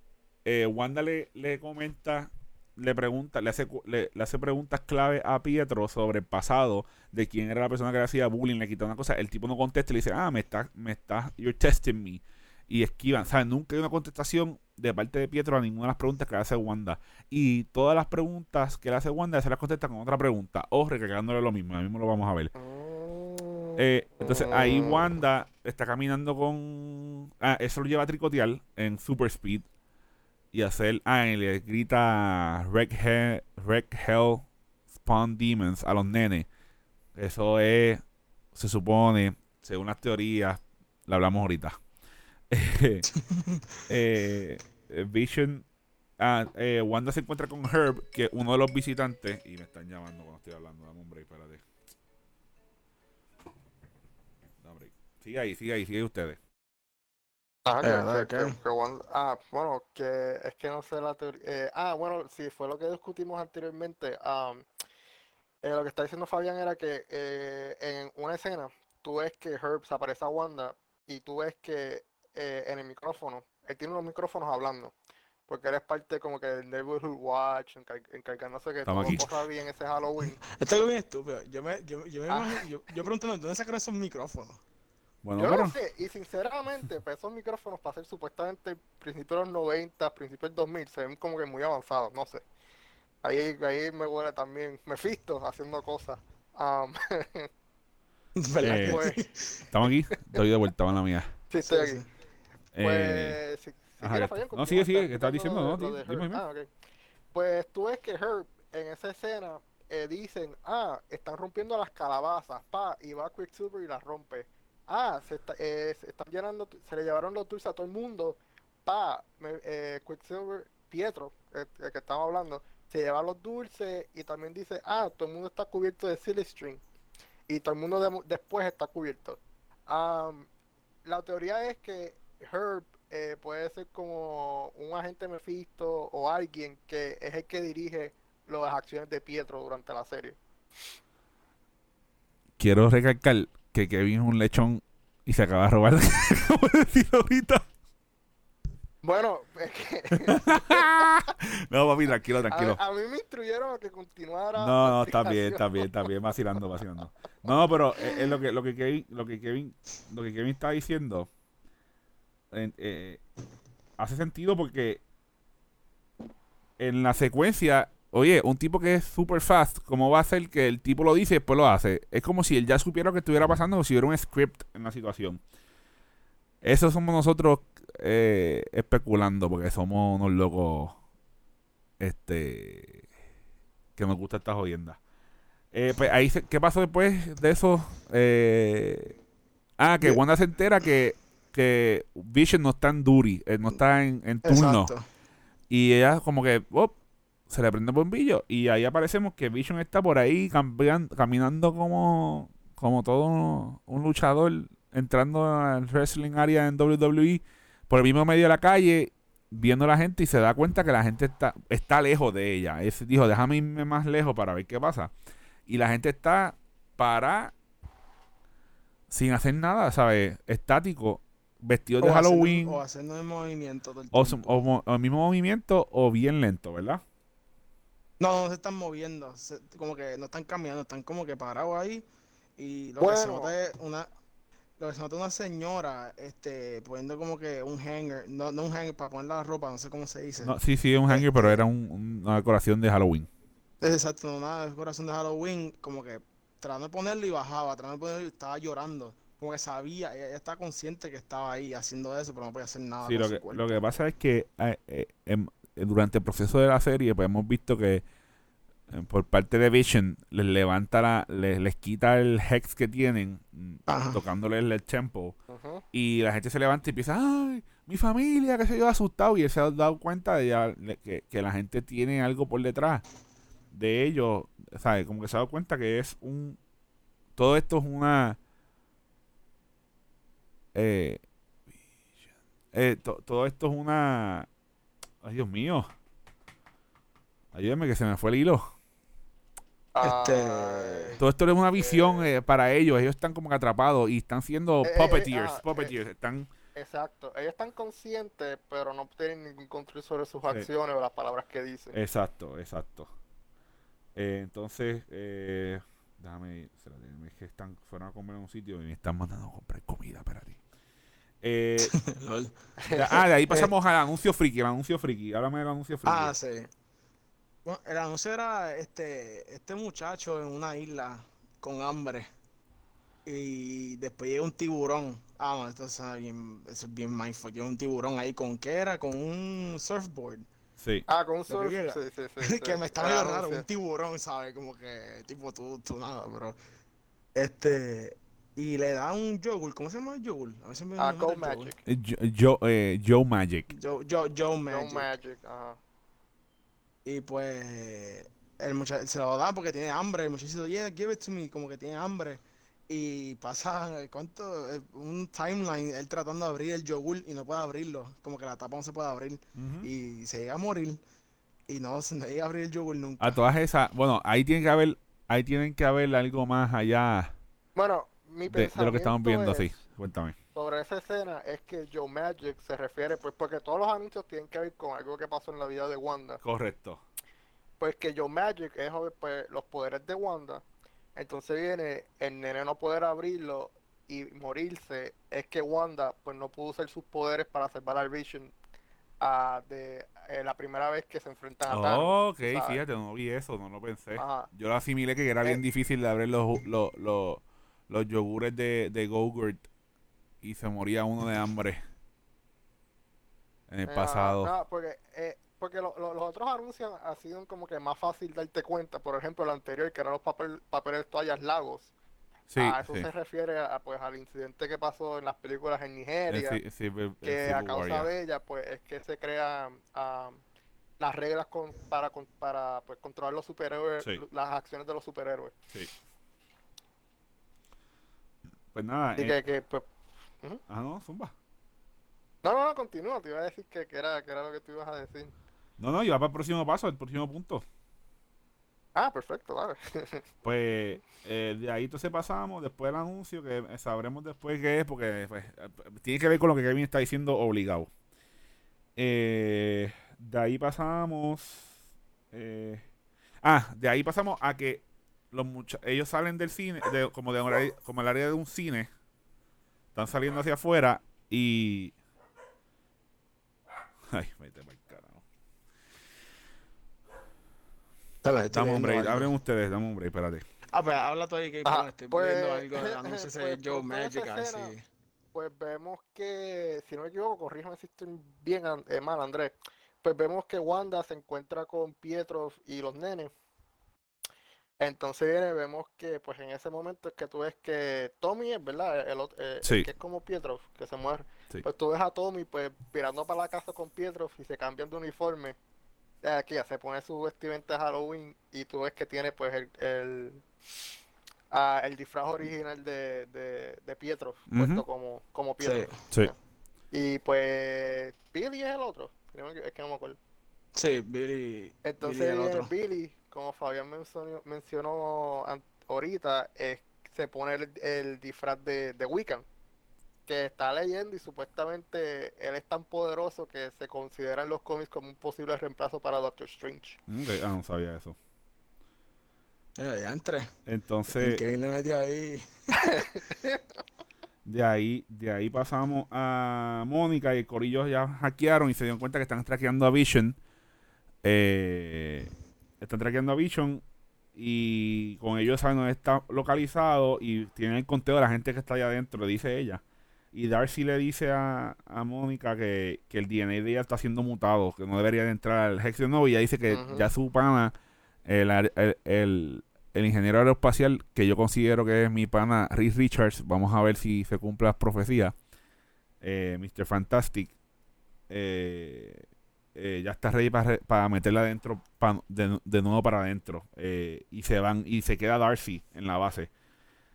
eh, Wanda le, le comenta, le pregunta, le hace, le, le hace preguntas clave a Pietro sobre el pasado, de quién era la persona que le hacía bullying, le quita una cosa, el tipo no contesta y le dice, ah, me estás, me estás, you're testing me. Y esquivan, ¿sabes? Nunca hay una contestación de parte de Pietro a ninguna de las preguntas que le hace Wanda. Y todas las preguntas que le hace Wanda se las contesta con otra pregunta, o recargándole lo mismo, a mismo lo vamos a ver. Eh, entonces ahí. Wanda está caminando con. Ah, eso lo lleva a tricotear en Super Speed. Y hacer. Ah, le grita Wreck, He- Wreck Hell Spawn Demons a los nenes. Eso es. Se supone, según las teorías, la hablamos ahorita. Eh, eh, Vision. Ah, eh, Wanda se encuentra con Herb, que uno de los visitantes. Y me están llamando cuando estoy hablando. Dame un break, espérate. Dame. Sigue ahí, sigue ahí, sigue ustedes. Ajá, Eh, que- ¿verdad que- que? que- que Wanda- ah, bueno, que es que no sé la teoría. eh, ah, bueno, sí, fue lo que discutimos anteriormente. eh, lo que está diciendo Fabián era que eh, en una escena tú ves que Herb se aparece a Wanda y tú ves que eh, en el micrófono, él tiene unos micrófonos hablando. Porque él es parte como que del Neighborhood Watch, encar- encargándose que todo corra bien ese Halloween. Esto es bien estúpido. Yo me, yo, yo me Ah. imagino, yo, yo preguntando, ¿dónde sacaron esos micrófonos? Bueno, Yo pero. no sé, y sinceramente, pues esos micrófonos para ser supuestamente principios de los 90, principios del 2000, se ven como que muy avanzados, no sé. Ahí, ahí me huele también Mephisto haciendo cosas. Am, ¿Verdad Eh, pues, sí? Estamos aquí. Estoy de vuelta, van la mía. sí, estoy Sí, aquí. sí. Eh, Pues, si, si ajá, quieres, Fabián. No, sigue, sigue, que estás diciendo, lo ¿no? dime, dime. Ah. Pues tú ves que Herb en esa escena eh, dicen, ah, están rompiendo las calabazas, pa, y va Quicksilver y las rompe. Ah, se, está- eh, se están llenando, se le llevaron los dulces a todo el mundo, pa, eh, Quicksilver, Pietro, el, que estamos hablando, se lleva los dulces y también dice, ah, todo el mundo está cubierto de silly string y todo el mundo de- después está cubierto. Am, la teoría es que Herb eh, puede ser como un agente Mephisto o alguien que es el que dirige las acciones de Pietro durante la serie. Quiero recalcar que Kevin es un lechón y se acaba de robar. Como decir ahorita. Bueno, es que No, papi, tranquilo, tranquilo. a, a mí me instruyeron a que continuara. No, no, está bien, está bien, está bien, vacilando, vacilando. No, pero es, es lo que lo que Kevin, lo que Kevin, lo que Kevin está diciendo en- eh, hace sentido porque en la secuencia, oye, un tipo que es super fast, ¿cómo va a ser que el tipo lo dice y después lo hace? Es como si él ya supiera lo que estuviera pasando o si hubiera un script en la situación. Eso somos nosotros eh, especulando porque somos unos locos este que nos gusta esta jodienda. Eh, pues ahí, se- ¿qué pasó después de eso? Eh, ah, que. Wanda se entera que, que Vision no está en duty, eh, no está en, en turno. Exacto. Y ella como que op, se le prende el bombillo y ahí aparecemos que Vision está por ahí caminando como, como todo un, un luchador entrando al wrestling area en WWE por el mismo medio de la calle viendo a la gente y se da cuenta que la gente está, está lejos de ella. Él dijo, déjame irme más lejos para ver qué pasa. Y la gente está para sin hacer nada, ¿sabes? Estático, vestidos O de haciendo- Halloween, O haciendo el movimiento o, o o el mismo movimiento o bien lento, ¿verdad? No, no se están moviendo, se- como que no están cambiando, están como que parados ahí y lo que se nota es una lo que se nota es una señora este poniendo como que un hanger, no, no un hanger para poner la ropa, no sé cómo se dice. No, sí, sí, es un hanger, pero Este- era un- un- una decoración de Halloween. Es exacto, una decoración de Halloween, como que tratando de ponerlo y bajaba, tratando de ponerlo y estaba llorando. Como que sabía, ella, ella estaba consciente que estaba ahí haciendo eso, pero no podía hacer nada Sí, lo que, lo que pasa es que eh, eh, em, eh, durante el proceso de la serie, pues hemos visto que eh, por parte de Vision les levanta la, les, les quita el hex que tienen, mm, Ajá. tocándoles el tempo, y la gente se levanta y empieza, ay, mi familia, que se yo, asustado, y él se ha dado cuenta de ya le- que, que la gente tiene algo por detrás de ellos, ¿sabes? Como que se ha dado cuenta que es un, todo esto es una, eh, eh, to- todo esto es una, ay Dios mío, ayúdame que se me fue el hilo. Este-. Todo esto es una visión eh, para ellos. Ellos están como que atrapados y están siendo Eh, eh, puppeteers. ah, puppeteers. Están, Exacto. Ellos están conscientes, pero no tienen ningún control sobre sus acciones o las palabras que dicen. exacto, exacto. Eh, entonces, eh, déjame, que están, fueron a comer en un sitio y me están mandando a comprar comida, espérate. Eh, ah, de ahí pasamos al anuncio friki, el anuncio friki. Háblame del anuncio friki. Ah, sí. Bueno, el anuncio era este, este muchacho en una isla con hambre. Y después llega un tiburón. Ah, no, esto es bien, eso es bien mindfuck. Llega un tiburón ahí con qué era, con un surfboard. Sí. Ah, con un surf. Sí, sí, sí, que sí. me está medio raro, un tiburón, ¿sabes? Como que, tipo, tú, tú nada, pero. Este. Y le da un yogur, ¿cómo se llama el yogur? A veces me Ah, Go. Magic. Eh, Joe, Joe, eh, Joe Magic. Joe, Joe, Joe No Magic. Magic. Ajá. Y pues el muchacho se lo da porque tiene hambre. El muchacho dice, yeah, give it to me, como que tiene hambre. Y pasa, ¿cuánto? Eh, Un timeline, él tratando de abrir el yogur y no puede abrirlo. Como que la tapa no se puede abrir. Y se llega a morir. Y no, se no llega a abrir el yogur nunca. A todas esas, bueno, ahí tiene que haber, ahí tienen que haber algo más allá Bueno, mi de, de lo que estamos viendo, pensamiento sí. es- Cuéntame. sobre esa escena es que Joe Magic se refiere, pues porque todos los anuncios tienen que ver con algo que pasó en la vida de Wanda. Correcto. Pues que Joe Magic es pues, los poderes de Wanda. Entonces viene el nene no poder abrirlo y morirse. Es que Wanda pues no pudo usar sus poderes para salvar al Vision ah, de eh, la primera vez que se enfrentan a Thanos. ok, ¿sabes? fíjate, no vi eso, no lo pensé. Ajá. Yo lo asimilé que era bien Eh. difícil de abrir los, los, los yogures de, de Go-Gurt y se moría uno de hambre en el Eh, pasado. no, porque eh, porque lo- lo- los otros anuncios ha sido como que más fácil darte cuenta. Por ejemplo, el anterior, que eran los papel, papeles toallas lagos. sí, a eso sí. se refiere a, pues, al incidente que pasó en las películas en Nigeria. el- el que a causa de ella, pues es que se crean las reglas con, para, con- para pues, controlar los superhéroes, Sí. las acciones de los superhéroes. Sí. Pues nada, Así eh, que, que, pues, ah, no, zumba. no, no, no, continúa, te iba a decir que, que era, que era lo que tú ibas a decir. No, no, va para el próximo paso, el próximo punto. Ah, perfecto, vale. Pues eh, de ahí entonces pasamos, después del anuncio, que eh, sabremos después qué es, porque pues, eh, tiene que ver con lo que Kevin está diciendo obligado. Eh, de ahí pasamos. eh, ah, de ahí pasamos a que los ellos salen del cine, de- como, de, un como el área de un cine, están saliendo hacia afuera y. Ay, vete pa'l carajo. Espera, estoy Dame un break, abren ustedes, dame un break, espérate. Ah, pues habla tú ahí que bueno, estoy pues, viendo algo del anuncio ese de pues, Joe toda esa Magic, a ver si- escena, Pues vemos que, si no me equivoco, corríjame si estoy bien eh, mal, Andrés. Pues vemos que Wanda se encuentra con Pietro y los nenes. Entonces viene, vemos que pues en ese momento es que tú ves que Tommy es, ¿verdad? El, eh, el Sí. que es como Pietro, que se muere. Sí. Pues tú ves a Tommy pues mirando para la casa con Pietro y se cambian de uniforme. Aquí ya se pone su vestimenta de Halloween y tú ves que tiene pues el, el, ah, el disfraz original de, de, de Pietro, puesto como, como Sí, Pietro. Sí. Y pues Billy es el otro, creo que- es que no me acuerdo. sí, Billy, Entonces Billy el otro. Billy, como Fabián mencionó, mencionó ahorita, es- se pone el, el disfraz de, de Wiccan. Que está leyendo y supuestamente él es tan poderoso que se considera en los cómics como un posible reemplazo para Doctor Strange. Ok, Ah, no sabía eso. Eh, ya entré. Entonces, ¿Qué le metió ahí? de ahí, de ahí pasamos a Mónica y el Corillo ya hackearon y se dieron cuenta que están traqueando a Vision. Eh, están traqueando a Vision y con ellos saben dónde está localizado y tienen el conteo de la gente que está allá adentro, le dice ella. Y Darcy le dice a, a Mónica que, que el DNA de ella está siendo mutado, que no debería de entrar al Hex de nuevo. Y ella dice que ya su pana, el, el, el- el ingeniero aeroespacial, que yo considero que es mi pana Reed Richards, vamos a ver si se cumple las profecías, eh, Mr. Fantastic, eh, eh, ya está ready para, para meterla adentro, de, de nuevo para adentro. eh, y se van, y se queda Darcy en la base.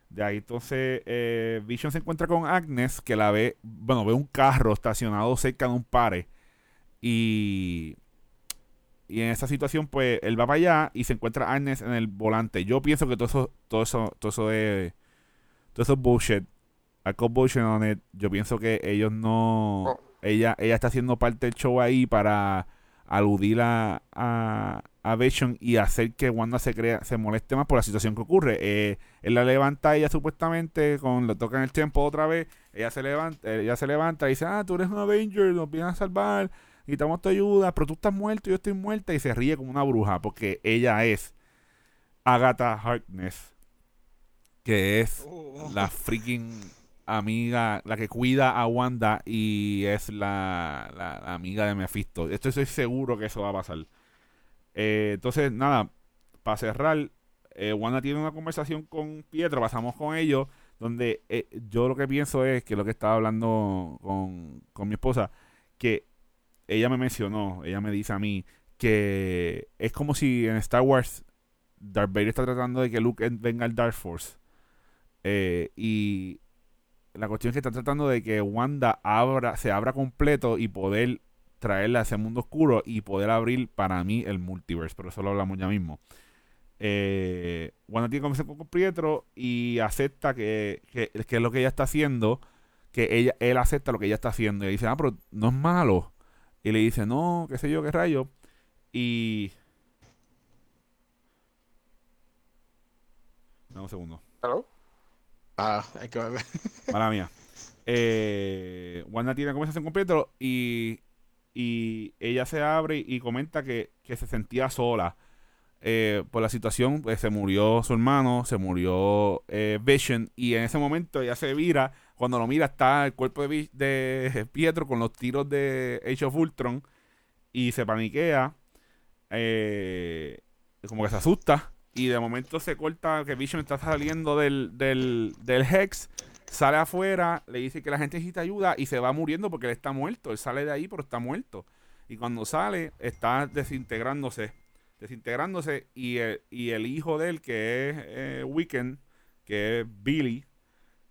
De ahí entonces eh, Vision se encuentra con Agnes, que la ve, bueno, ve un carro estacionado cerca de un pare. Y, y en esa situación, pues, él va para allá y se encuentra Agnes en el volante. Yo pienso que todo eso, todo eso, todo eso es, todo eso es bullshit. I. Yo pienso que ellos no, Oh. Ella, ella está haciendo parte del show ahí para aludir a, a, a Vision y hacer que Wanda se crea, se moleste más por la situación que ocurre. Eh, él la levanta a ella supuestamente, con le tocan el tiempo otra vez, ella se levanta, ella se levanta y dice, ah, tú eres un Avenger, nos vienes a salvar, necesitamos tu ayuda, pero tú estás muerto, yo estoy muerta, y se ríe como una bruja, porque ella es Agatha Harkness, que es Uh, la freaking amiga, la que cuida a Wanda y es la, la- amiga de Mephisto. Esto estoy seguro que eso va a pasar. Eh, entonces, nada, para cerrar, eh, Wanda tiene una conversación con Pietro, pasamos con ellos, donde eh, yo lo que pienso es que lo que estaba hablando con, con mi esposa, que ella me mencionó, ella me dice a mí, que es como si en Star Wars Darth Vader está tratando de que Luke en- venga al Dark Force. Y la cuestión es que está tratando de que Wanda abra, se abra completo y poder traerla a ese mundo oscuro y poder abrir para mí el multiverse. Pero eso lo hablamos ya mismo. Eh, Wanda tiene conversación con Pietro y acepta que, que, que es lo que ella está haciendo. Que ella, él acepta lo que ella está haciendo. Y dice, ah, pero no es malo. Y le dice, no, qué sé yo, qué rayo. Y. Dame un segundo. ¿Hello? Ah, hay que ver. Mala mía. Eh, Wanda tiene conversación con Pietro y, y ella se abre y comenta que, que se sentía sola eh, por la situación. pues, se murió su hermano, se murió eh, Vision y en ese momento ella se vira. Cuando lo mira está el cuerpo de, de Pietro con los tiros de Age of Ultron y se paniquea. eh, como que se asusta. Y de momento se corta que Vision está saliendo del, del, del Hex sale afuera, le dice que la gente necesita ayuda y se va muriendo porque él está muerto. Él sale de ahí, pero está muerto. Y cuando sale, está desintegrándose. Desintegrándose. Y el, y el hijo de él, que es eh, Weekend, que es Billy,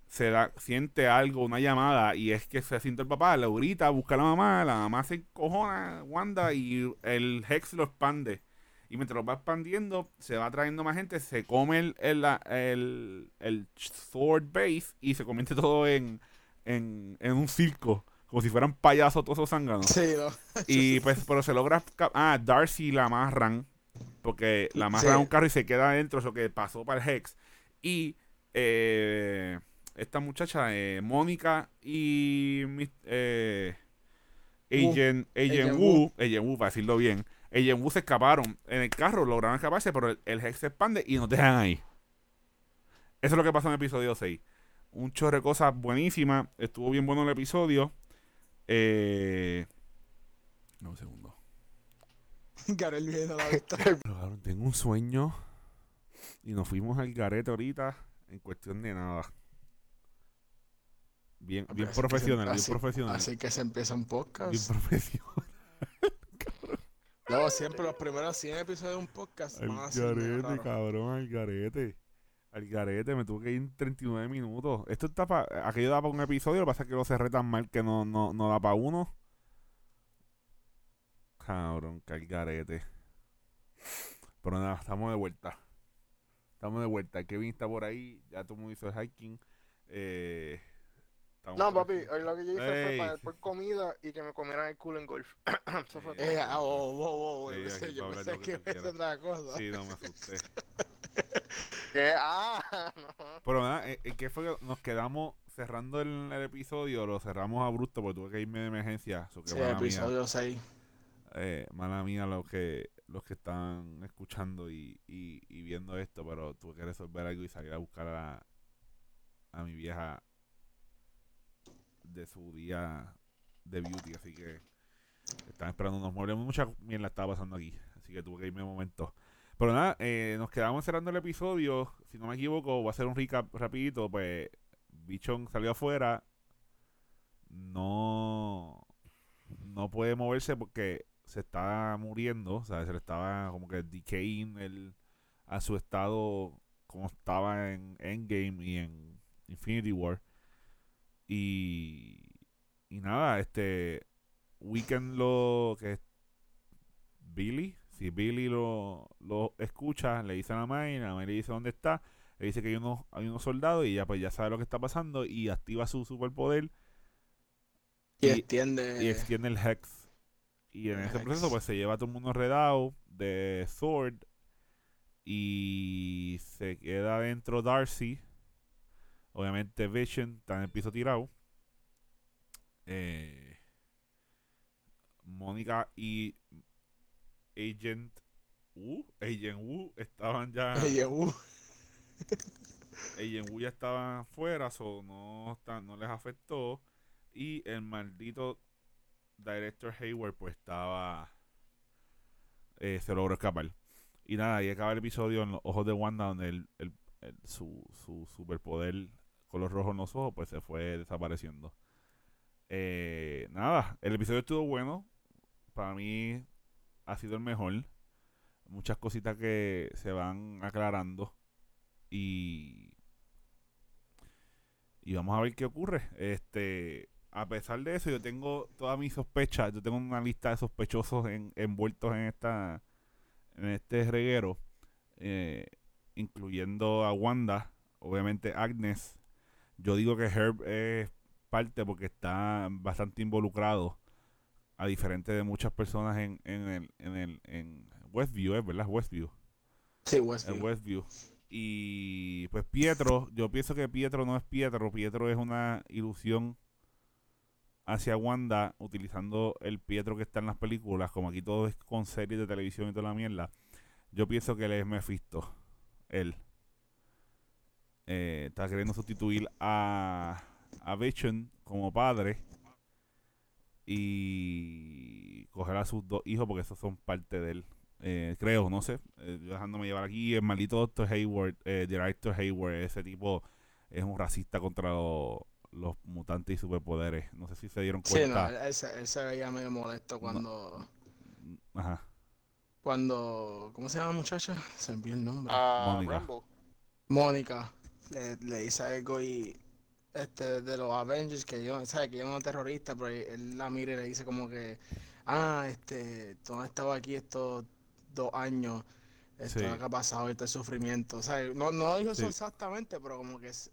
se da, siente algo, una llamada, y es que se siente el papá, le grita, busca a la mamá, la mamá se encojona, Wanda, y el Hex lo expande. Y mientras lo va expandiendo, se va trayendo más gente, se come el, el, el, el Sword Base y se convierte todo en, en, en un circo, como si fueran payasos todos esos zánganos. Sí, no. Y pues, pero se logra. Ah, Darcy la amarran. Porque la amarran Sí. a un carro y se queda adentro, eso que pasó para el Hex. Y eh, esta muchacha, eh, Mónica y eh. Agent, Agent Agent Wu, Agent Wu, para decirlo bien. Agent Wu se escaparon en el carro, lograron escaparse, pero el, el Hex se expande y nos dejan ahí. Eso es lo que pasó en el episodio 6. Un chorro de cosas buenísimas. Estuvo bien bueno el episodio. Eh, no, un segundo. Gabriel viendo la vista. Tengo un sueño y nos fuimos al garete ahorita en cuestión de nada. Bien, bien profesional, bien así- profesional. Así que se empieza un Bien podcast. profesional. Luego siempre los primeros 100 episodios de un podcast Al medio garete, cabrón, al garete. Al garete, me tuve que ir en 39 minutos. Esto está para. Aquello da para un episodio, lo que pasa es que lo cerré tan mal que no, no, no da para uno. Cabrón, que al garete. Pero nada, estamos de vuelta. Estamos de vuelta. Kevin está por ahí. Ya todo el mundo hizo el hiking. Eh, estamos No, papi, lo que yo hice fue Ey. pagar por comida y que me comieran el culo en golf. Eso fue todo. Eh, ah, oh, oh, oh, Sí, yo aquí pensé, yo pensé lo que que tú iba a ser otra cosa. Sí, no me asusté. ¿Qué? Ah, no. Pero nada, eh, eh, ¿qué fue que nos quedamos cerrando el, el episodio? Lo cerramos abrupto porque tuve que irme de emergencia. So que Sí, mala mía. episodio 6. eh, mala mía los que los que están escuchando y, y, y viendo esto, pero tuve que resolver algo y salir a buscar a, a mi vieja de su día de beauty, así que están esperando unos muebles. Mucha mierda estaba pasando aquí, así que tuve que irme un momento. Pero nada, eh, nos quedamos cerrando el episodio. Si no me equivoco, voy a hacer un recap rapidito. Pues Bichon salió afuera. No, no puede moverse porque se está muriendo. O sea, se le estaba como que decaying a su estado como estaba en Endgame y en Infinity War. Y, y nada, este Weekend lo que es Billy, si Billy lo, lo escucha, le dice a la May, la le dice dónde está, le dice que hay unos, hay unos soldados y ya pues ya sabe lo que está pasando y activa su superpoder Y, Y- extiende. y extiende el Hex. Y en El ese Hex. proceso pues se lleva a todo el mundo enredado de Sword y se queda dentro Darcy. Obviamente Vision está en el piso tirado. Eh, Mónica y Agent Wu, Agent Wu estaban ya Oye, uh, Agent Wu ya estaban fuera, so no, no les afectó. Y el maldito Director Hayward, pues estaba. eh, se logró escapar. Y nada, ahí acaba el episodio en los ojos de Wanda, donde el, el- el- su, su superpoder color rojo en los ojos, pues se fue desapareciendo. Eh, nada, el episodio estuvo bueno. Para mí ha sido el mejor. Muchas cositas que se van aclarando. Y. Y vamos a ver qué ocurre. Este. A pesar de eso, yo tengo todas mis sospechas. Yo tengo una lista de sospechosos en- envueltos en esta. En este reguero. eh, incluyendo a Wanda. Obviamente Agnes. Yo digo que Herb es parte porque está bastante involucrado. A diferente de muchas personas en, en el, en el en Westview, ¿es verdad? Westview. sí, Westview. En Westview. Y pues Pietro, yo pienso que Pietro no es Pietro, Pietro es una ilusión hacia Wanda utilizando el Pietro que está en las películas, como aquí todo es con series de televisión y toda la mierda. Yo pienso que él es Mephisto, él. Eh, está queriendo sustituir a, a Vision como padre y coger a sus dos hijos porque esos son parte de él. Eh, creo, no sé. Eh, dejándome llevar aquí, el maldito Doctor Hayward, eh, Director Hayward, ese tipo es un racista contra lo- los mutantes y superpoderes. No sé si se dieron Sí, no, cuenta. él, se, veía medio molesto cuando. Ajá. Cuando. ¿Cómo se llama la muchacha? Se me olvidó el nombre. Ah, Mónica. Rambo. Mónica le, le dice algo y este de los Avengers que yo, sabe que yo no terrorista, pero él la mira y le dice como que ah, este, tú has estado aquí estos dos años, esto Sí. es lo que ha pasado, este sufrimiento. O sea, no, no dijo eso exactamente, pero como que se,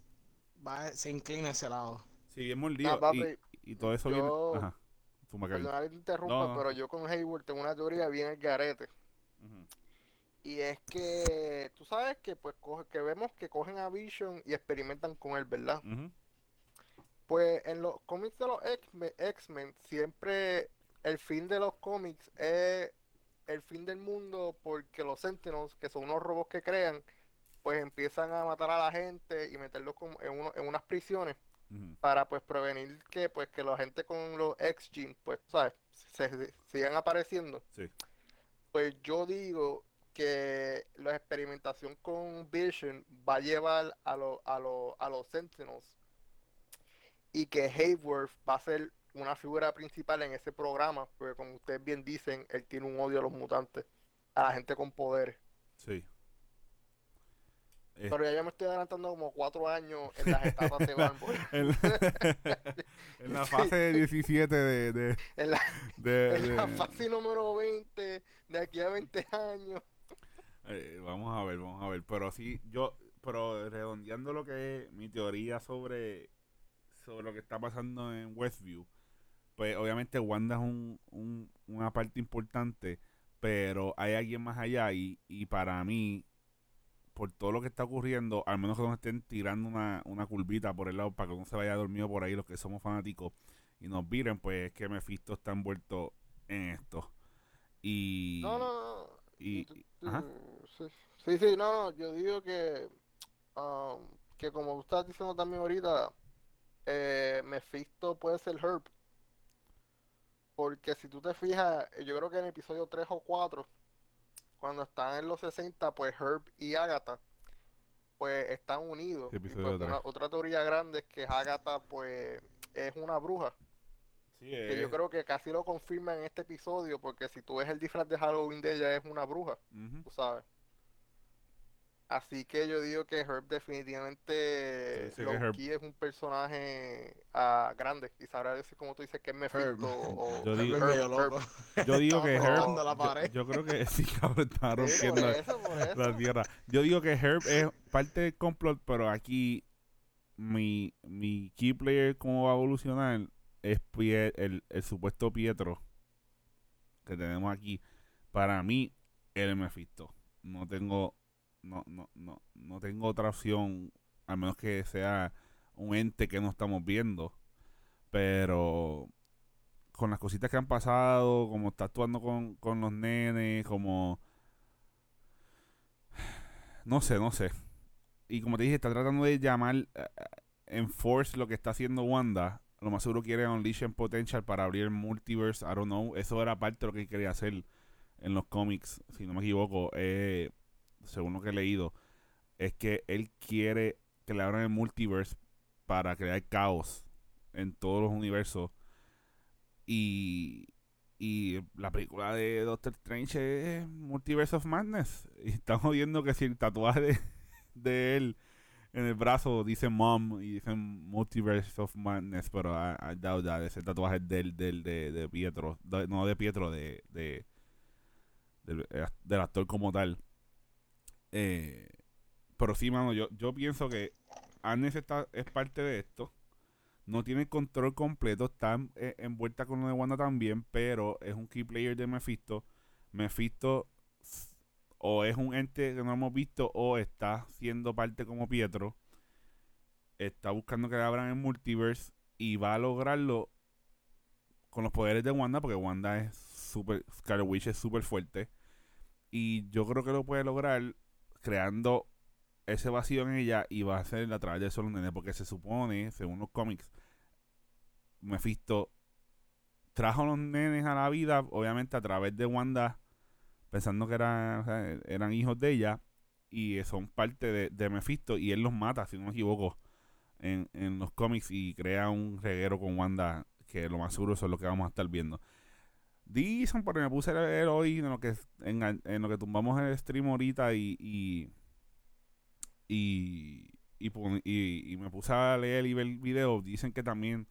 va, se inclina a ese lado. Sí, bien mordido. Ah, papi, y, y todo eso yo- viene. Ajá. Te interrumpa, No, no. pero yo con Hayward tengo una teoría bien el garete. Y es que tú sabes que pues coge, que vemos que cogen a Vision y experimentan con él, ¿verdad? Pues en los cómics de los X-Men, siempre el fin de los cómics es el fin del mundo porque los Sentinels, que son unos robots que crean, pues empiezan a matar a la gente y meterlos como en, uno- en unas prisiones para pues prevenir que pues que la gente con los X-Genes, pues, ¿sabes? Se, se- sigan apareciendo. Sí. Pues yo digo que la experimentación con Vision va a llevar a, lo- a, lo- a los Sentinels y que Hayward va a ser una figura principal en ese programa, porque como ustedes bien dicen, él tiene un odio a los mutantes, a la gente con poderes. Sí. Eh, Pero ya yo me estoy adelantando como cuatro años en las etapas de Marvel. en, en la fase 17 de. de, En la, de- en la fase número 20, de aquí a 20 años. Eh, vamos a ver, vamos a ver. Pero sí, yo, pero redondeando lo que es mi teoría sobre, sobre lo que está pasando en Westview, pues obviamente Wanda es un, un- una parte importante, pero hay alguien más allá y, y para mí, por todo lo que está ocurriendo, al menos que nos estén tirando una, una curvita por el lado para que uno se vaya dormido por ahí, los que somos fanáticos, y nos viren, pues es que Mephisto está envuelto en esto. Y... No, no, no. y- Tú- y- tú- ajá. Sí, sí, sí, no, no, yo digo que, um, que como tú estás diciendo también ahorita, eh, Mephisto puede ser Herb. Porque si tú te fijas, eh, yo creo que en el episodio 3 o 4, cuando están en los 60, pues Herb y Agatha, pues están unidos. Y episodio pues una- 3. otra teoría grande es que Agatha, pues, es una bruja. Sí, Que yo creo que casi lo confirma en este episodio, porque si tú ves el disfraz de Halloween de ella, es una bruja tú sabes. Así que yo digo que Herb definitivamente Sí, sí, que Herb. low-key es un personaje ah, grande y sabrá decir como tú dices que es Mephisto o Yo digo- Herb. Yo digo que Herb. rozando la pared. Yo, yo creo que sí, cabrón, está Sí, por rompiendo eso, por eso. la tierra. Yo digo que Herb es parte del complot, pero aquí mi, mi key player, cómo va a evolucionar, es Pie- el, el supuesto Pietro que tenemos aquí. Para mí, él es Mephisto. No tengo, no, no, no, no tengo otra opción, al menos que sea un ente que no estamos viendo. Pero con las cositas que han pasado, como está actuando con, con los nenes, como... No sé, no sé. Y como te dije, está tratando de llamar, eh, eh, enforce lo que está haciendo Wanda. Lo más seguro quiere unleash en potential para abrir el multiverse. I don't know. Eso era parte de lo que quería hacer en los cómics, si no me equivoco. eh, según lo que he leído, es que él quiere que le abran el multiverse para crear caos en todos los universos. Y, y la película de Doctor Strange es Multiverse of Madness. Y estamos viendo que si el tatuaje de, él en el brazo dice Mom y dice Multiverse of Madness, pero I, I doubt that. Ese tatuaje del, del de, Pietro. No de Pietro, de, de del, eh, del actor como tal. Eh, pero sí, mano, yo, yo pienso que Agnes está, es parte de esto. No tiene control completo. Está eh, envuelta con lo de Wanda también. Pero es un key player de Mephisto. Mephisto o es un ente que no hemos visto. O está siendo parte como Pietro. Está buscando que le abran el multiverse. Y va a lograrlo con los poderes de Wanda. Porque Wanda es super. Scarlet Witch es súper fuerte. Y yo creo que lo puede lograr creando ese vacío en ella y va a ser a través de solo nene porque se supone, según los cómics, Mephisto trajo los nenes a la vida, obviamente a través de Wanda, pensando que eran, eran hijos de ella y son parte de, de Mephisto y él los mata, si no me equivoco, en, en los cómics y crea un reguero con Wanda que lo más seguro es lo que vamos a estar viendo. Dicen, porque me puse a leer hoy en lo que, en, en lo que tumbamos el stream ahorita y, y y, y, pon- y- y me puse a leer y ver el video. Dicen que también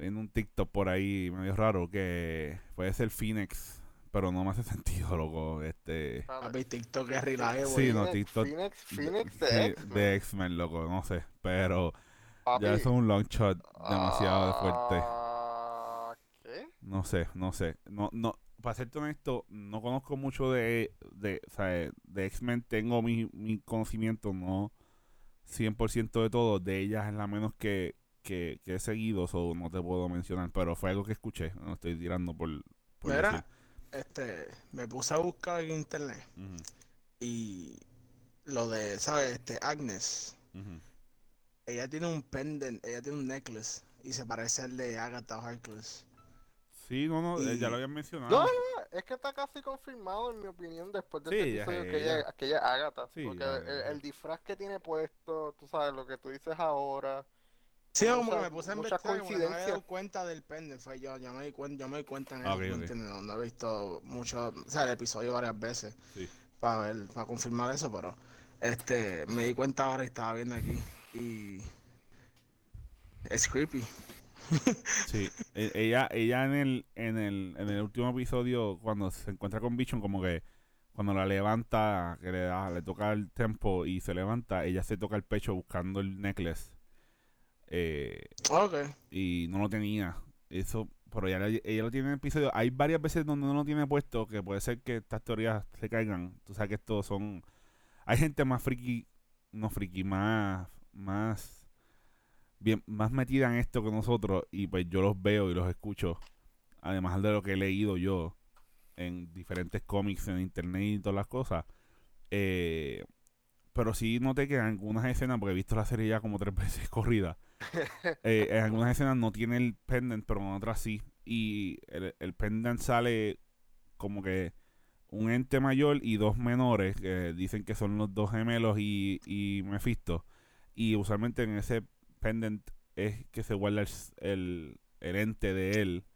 en un TikTok por ahí medio raro que puede ser Phoenix, pero no me hace sentido, loco. Este, Papi, TikTok es relaje, Sí, no, TikTok- Phoenix, Phoenix de X-Men. de X-Men, loco, no sé, pero Papi, ya eso es un long shot demasiado de fuerte. No sé, no sé. No, no, para serte honesto, no conozco mucho de, de, o sea, de X-Men. Tengo mi, mi conocimiento, no 100% de todo. De ellas es la menos que, que, que he seguido, so no te puedo mencionar. Pero fue algo que escuché. No estoy tirando por, por Mira, decir. este, me puse a buscar en internet y lo de, ¿sabes? Este, Agnes, ella tiene un pendant, ella tiene un necklace y se parece al de Agatha Harkness. Sí, no, no, eh, Y- ya lo habían mencionado. No, no, es que está casi confirmado en mi opinión después de Sí, este ya episodio que ella, ella. que ella es Agatha. Sí, porque ya, el, ya. el disfraz que tiene puesto, tú sabes, lo que tú dices ahora. Sí, como que me puse a muchas investigar, como no me había dado cuenta del fue yo, yo me di cuenta, yo me di cuenta en Ah, eso, ok, ¿me ok. entiendes? No, no he visto mucho, o sea, el episodio varias veces Sí. para ver, para confirmar eso, pero este, me di cuenta ahora y estaba viendo aquí y es creepy. Sí, e- ella, ella en el, en el, en el último episodio, cuando se encuentra con Bichon, como que cuando la levanta, que le da, le toca el tempo y se levanta, ella se toca el pecho buscando el necklace. Eh, Ok. y no lo tenía. Eso, pero ella, ella lo tiene en el episodio. Hay varias veces donde no lo tiene puesto, que puede ser que estas teorías se caigan. Tú sabes que estos son... Hay gente más friki, no friki, más, más, bien, más metida en esto que nosotros. Y pues yo los veo y los escucho. Además de lo que he leído yo en diferentes cómics en internet y todas las cosas. Eh, pero sí noté que en algunas escenas, porque he visto la serie ya como tres veces corrida, eh, en algunas escenas no tiene el pendant, pero en otras sí. Y el, el pendant sale como que un ente mayor y dos menores, que dicen que son los dos gemelos y, y Mephisto. Y usualmente en ese pendant es que se guarda el, el, el ente de él.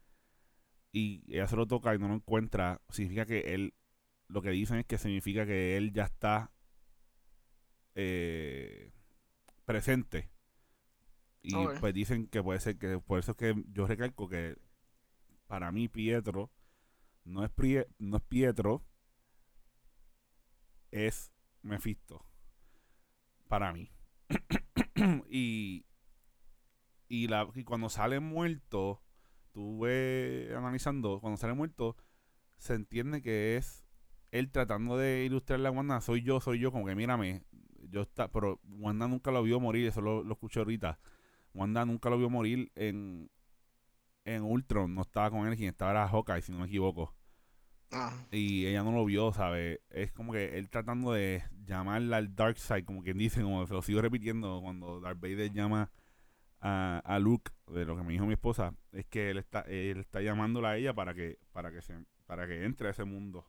Y ella se lo toca y no lo encuentra. Significa que él, lo que dicen es que significa que él ya está eh, presente. Y pues dicen que puede ser que, por eso es que yo recalco que para mí Pietro no es, Prie- no es Pietro, es Mephisto. Para mí. y, y, la, y cuando sale muerto, tú ves analizando, cuando sale muerto, se entiende que es él tratando de ilustrarle a Wanda, soy yo, soy yo, como que mírame, yo está, pero Wanda nunca lo vio morir, eso lo, lo escuché ahorita. Wanda nunca lo vio morir en, en Ultron, no estaba con él, quien estaba era Hawkeye, si no me equivoco. Ah. Y ella no lo vio, ¿sabes? Es como que él tratando de llamarla al Dark Side, como quien dice, como se lo sigo repitiendo cuando Darth Vader llama a, a Luke, de lo que me dijo mi esposa, es que él está, él está llamándola a ella para que, para que se, para que entre a ese mundo.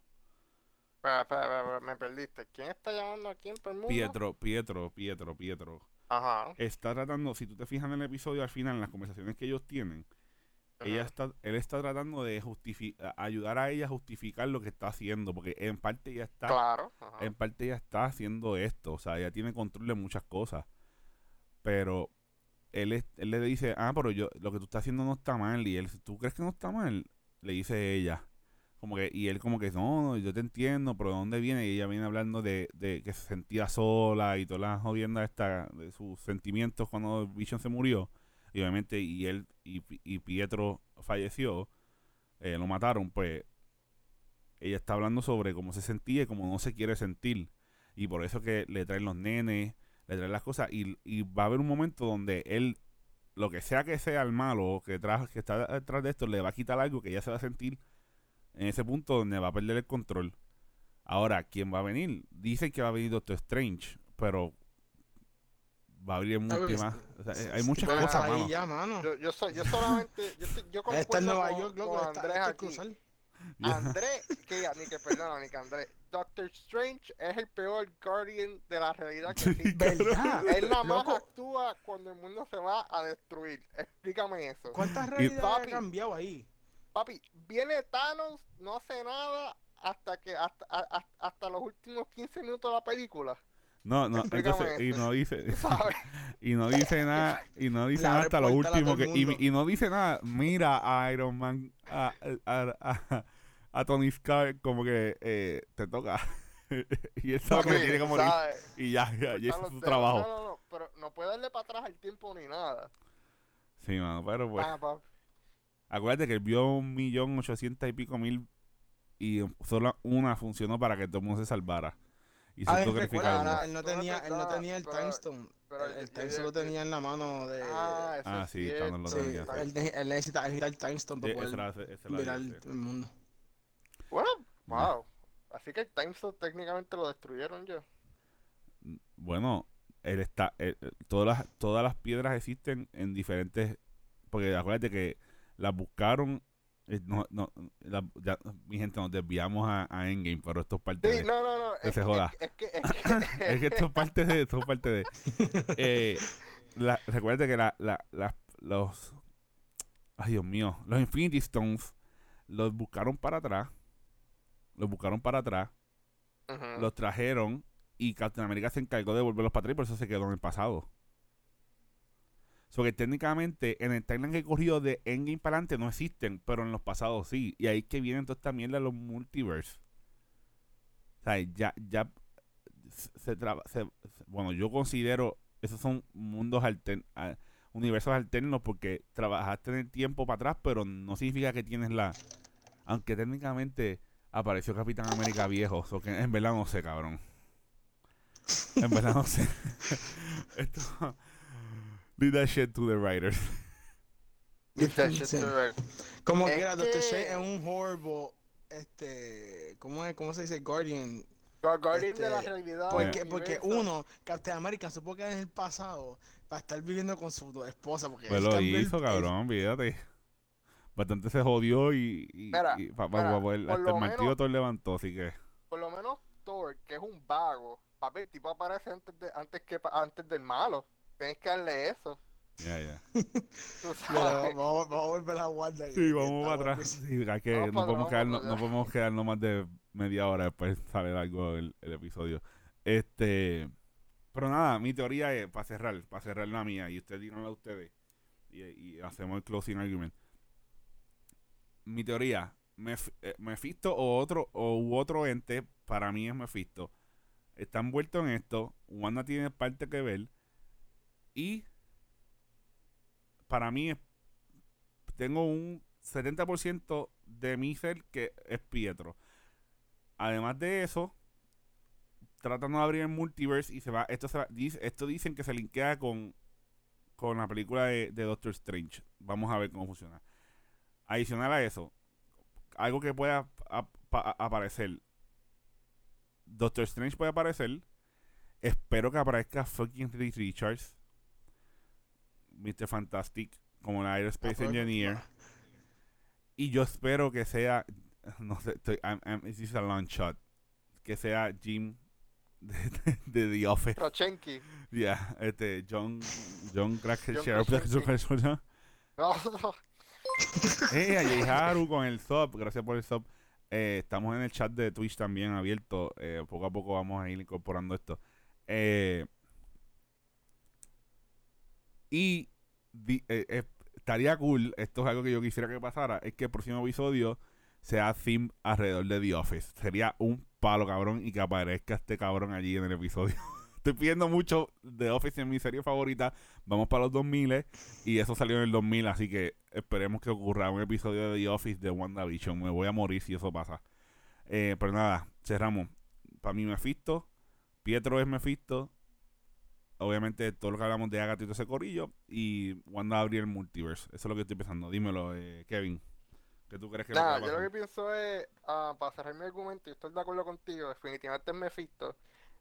Me perdiste. ¿Quién está llamando a quién por el mundo? Pietro, Pietro, Pietro, Pietro. Ajá. Está tratando, si tú te fijas en el episodio al final, en las conversaciones que ellos tienen, ella está, él está tratando de ayudar a ella a justificar lo que está haciendo, porque en parte ella está Claro. ajá. en parte ella está haciendo esto, o sea, ella tiene control de muchas cosas. Pero él, le dice, ah, pero yo, lo que tú estás haciendo no está mal. Y él, ¿tú crees que no está mal? Le dice ella. Como que, y él como que, no, no, yo te entiendo, pero ¿de dónde viene? Y ella viene hablando de, de que se sentía sola y todas las jodiendas esta, de sus sentimientos cuando Vision se murió. Y obviamente, y él y, y Pietro falleció, eh, lo mataron, pues ella está hablando sobre cómo se sentía y cómo no se quiere sentir. Y por eso que le traen los nenes, le traen las cosas. Y, y va a haber un momento donde él, lo que sea que sea el malo que, que está detrás de esto, le va a quitar algo que ella se va a sentir en ese punto donde va a perder el control. Ahora, ¿quién va a venir? Dicen que va a venir Doctor Strange, pero va a abrir porque múltimas. O sea, eh, hay muchas cosas, ahí mano. ya, mano. Yo, yo, soy, yo solamente, yo, yo Él está en concuerdo Nueva con, York, loco. con Está, Andrés está que aquí. Andrés, que ni que perdona, ni que Andrés. Doctor Strange es el peor Guardian de la realidad que Sí, existe. ¿Verdad? Él nada más actúa cuando el mundo se va a destruir. Explícame eso. ¿Cuántas realidades Papi. ha cambiado ahí? Papi, viene Thanos, no hace nada hasta que hasta, a- a- hasta los últimos 15 minutos de la película. No, no, entonces, y no dice, y no dice nada, y no dice La nada hasta lo último que, y, no dice nada, mira a Iron Man, a, a, a- a Tony Stark como que eh, te toca. y él sabe que tiene que morir. Y ya, ya, y ese es su trabajo. No, no, no, pero no puede darle para atrás el tiempo ni nada. Sí, mano, pero pues. Ah. Acuérdate que él vio un millón ochocientos y pico mil y solo una funcionó para que todo el mundo se salvara. Y se Ah, tuvo que recuerda, ahora, él no tenía, él no tenía el pero- Time Stone. pero El, el yo- Time yo- Stone lo tenía en la mano de... Ah, Ah, sí, Thanos lo tenía, sí. él, él necesita, él necesita el Time Stone para Sí, poder era- mirar sí. el mundo. Bueno, wow. Así que el Time Stone técnicamente lo destruyeron ya. Bueno, él está, él- él- todas las todas las piedras existen en diferentes, porque acuérdate que las buscaron, eh, no, no, la- ya, mi gente nos desviamos a, a Endgame, pero esto es parte Sí, de, no, no, no. que Es, se joda. Es, es que, que, es que esto es parte de, esto es parte de, eh, la, recuérdate que la, la, los, ay Dios mío, los Infinity Stones los buscaron para atrás, los buscaron para atrás los trajeron y Captain America se encargó de devolverlos para atrás y por eso se quedó en el pasado. So que técnicamente en el timeline que corrió de Endgame para adelante no existen, pero en los pasados sí. Y ahí que vienen toda esta mierda los multiverse. O sea, ya, ya se, traba- bueno, yo considero esos son mundos alternos, universos alternos porque trabajaste en el tiempo para atrás, pero no significa que tienes la, aunque técnicamente apareció Capitán América viejo, so que en verdad no sé, cabrón. En verdad no sé. Esto, leave that shit to the writers. Get that shit to her. Como Es quiera, Doctor que- Strange es un horrible, este, ¿cómo es? ¿Cómo se dice? Guardian. Guar- Guardian Este, de la realidad. Porque, porque uno, Captain America puede quedar en el pasado para estar viviendo con su esposa. Porque Pues lo hizo, cabrón, fíjate. Bastante se jodió y, y, Mira, y pa- mira, pa- pa- el- por hasta lo el martillo menos- todo levantó, así que... Por lo menos Thor, que es un vago, papi, el tipo aparece antes, de, antes, que, pa- antes del malo. Tienes que darle eso. Ya, ya. Vamos, vamos a volver a Wanda. que- Sí, vamos para atrás. Sí, hay que, Vamos no, podemos quedarnos, no podemos quedarnos más de media hora después sale algo el, el episodio. Este, pero nada, mi teoría es para cerrar, para cerrar la mía y ustedes díganla a ustedes y, y hacemos el closing argument. Mi teoría, Mef- eh, Mephisto o otro o u otro ente para mí es Mephisto. Está envuelto en esto, Wanda tiene parte que ver y para mí es tengo un 70% de mi ser que es Pietro. Además de eso, tratando de abrir el multiverse y se va. Esto, dicen que se linkea con, con la película de, Doctor Strange. Vamos a ver cómo funciona. Adicional a eso, algo que pueda ap- pa- aparecer. Doctor Strange puede aparecer. Espero que aparezca fucking Reed Richards. Mr. Fantastic. Como el Aerospace Ah, Engineer. Y yo espero que sea. No sé, estoy, I'm- I'm- this is a long shot. Que sea Jim de, de- de The Office. Krochenki. Yeah, este, John, John Krasinski. John No, no. Hey, a Haru con el sub, gracias por el sub. Eh, estamos en el chat de Twitch también abierto. Eh, poco a poco vamos a ir incorporando esto. Eh, y eh, eh, estaría cool, esto es algo que yo quisiera que pasara, es que el próximo episodio sea theme alrededor de The Office. Sería un palo, cabrón, y que aparezca este cabrón allí en el episodio. Estoy pidiendo mucho The Office en mi serie favorita. Vamos para los 2000 y eso salió en el 2000, así que esperemos que ocurra un episodio de The Office de WandaVision. Me voy a morir si eso pasa. Eh, pero nada, cerramos. Para mí Mephisto, Pietro es Mephisto. Obviamente todo lo que hablamos de Agatha y todo ese corillo. Y Wanda abrir el multiverse. Eso es lo que estoy pensando. Dímelo, eh, Kevin. ¿Qué tú crees que Nada, va a yo lo que pienso es, ah, para cerrar mi argumento, y estoy de acuerdo contigo, definitivamente es Mephisto,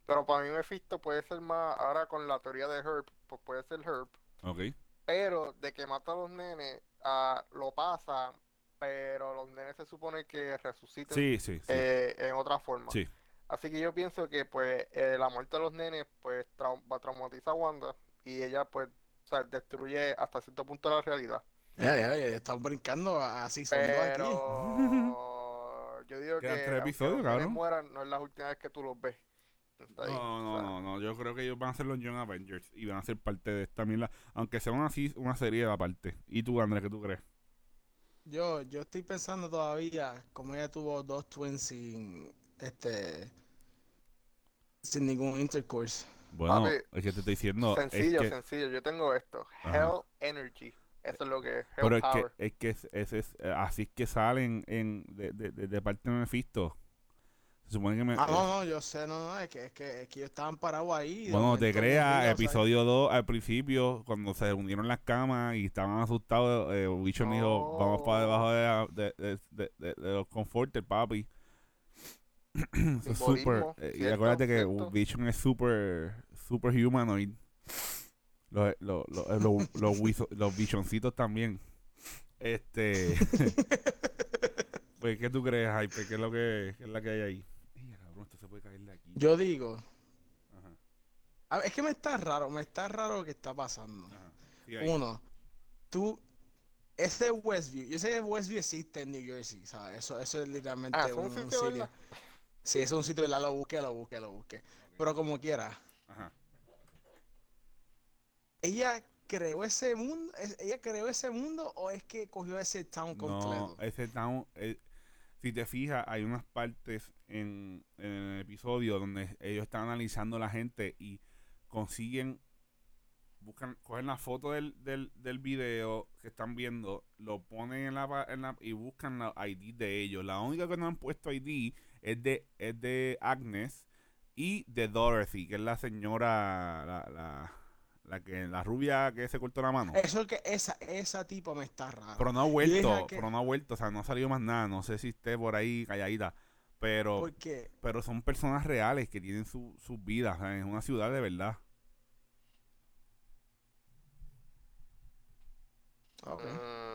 pero para mí Mephisto puede ser más, ahora con la teoría de Herb, pues puede ser Herb, Ok. pero de que mata a los nenes, ah, lo pasa, pero los nenes se supone que resucitan Sí, sí, sí. eh, en otra forma. Sí. Así que yo pienso que pues eh, la muerte de los nenes pues trau- va a traumatizar a Wanda y ella pues o sea, destruye hasta cierto punto la realidad. Ya, ya, ya, estamos brincando así son dos aquí. Pero yo digo que tres episodios, los nenes cabrón. mueran, no es la última vez que tú los ves. Ahí, No, o no, sea, no, no. Yo creo que ellos van a ser los Young Avengers y van a ser parte de esta mierda. Aunque sea una, así- una serie de aparte. ¿Y tú, Andrés, qué tú crees? Yo, yo estoy pensando todavía, como ella tuvo dos twins sin, este, sin ningún intercourse. Bueno, Papi, es que te estoy diciendo. es sencillo, que- sencillo. Yo tengo esto. Ajá. Hell Energy. Eso es lo que es. Hell Pero es que, es que es- ese es, eh, así es que salen en, de, de, parte de Mephisto. Se supone que me. Ah, eh, no, no, yo sé, no, no, es que, es que, es que ellos estaban parados ahí. Bueno, te creas, episodio 2, al principio, cuando se unieron las camas y estaban asustados, eh, Vision dijo, vamos para debajo de, la- de, de, de, de- de los confortes, papi. Super, eh, y acuérdate que cierto. Vision es super, super humanoid. Los, los, los, eh, los, los, Visioncitos también. Este. pues, ¿qué tú crees, Hype? ¿Qué es lo que, qué es la que hay ahí? Ay, cabrón, esto se puede caer de aquí. Yo digo, Ajá, a ver, es que me está raro, me está raro lo que está pasando. Sí. Uno, tú, ese Westview, yo sé que Westview existe en New Jersey, ¿sabes? Eso, eso es literalmente Ah, ¿es un un, sitio, Sí, es un sitio, ¿verdad? Lo busqué, lo busqué, lo busqué. Pero como quiera, Ajá. ¿ella creó ese mundo? ¿Es- ¿Ella creó ese mundo o es que cogió ese town completo? No, ese town. eh, si te fijas, hay unas partes en, en el episodio donde ellos están analizando a la gente y consiguen buscan, cogen la foto del, del, del video que están viendo, lo ponen en la, en la y buscan la ID de ellos. La única que no han puesto ID es de, es de Agnes y de Dorothy, que es la señora, la, la, la que la rubia que se cortó la mano. Eso es que esa, esa tipo me está rara. Pero no ha vuelto, que- pero no ha vuelto, o sea, no ha salido más nada. No sé si esté por ahí calladita. Pero, Porque, pero son personas reales que tienen su- sus vidas. Es una ciudad de verdad. ok. Mm,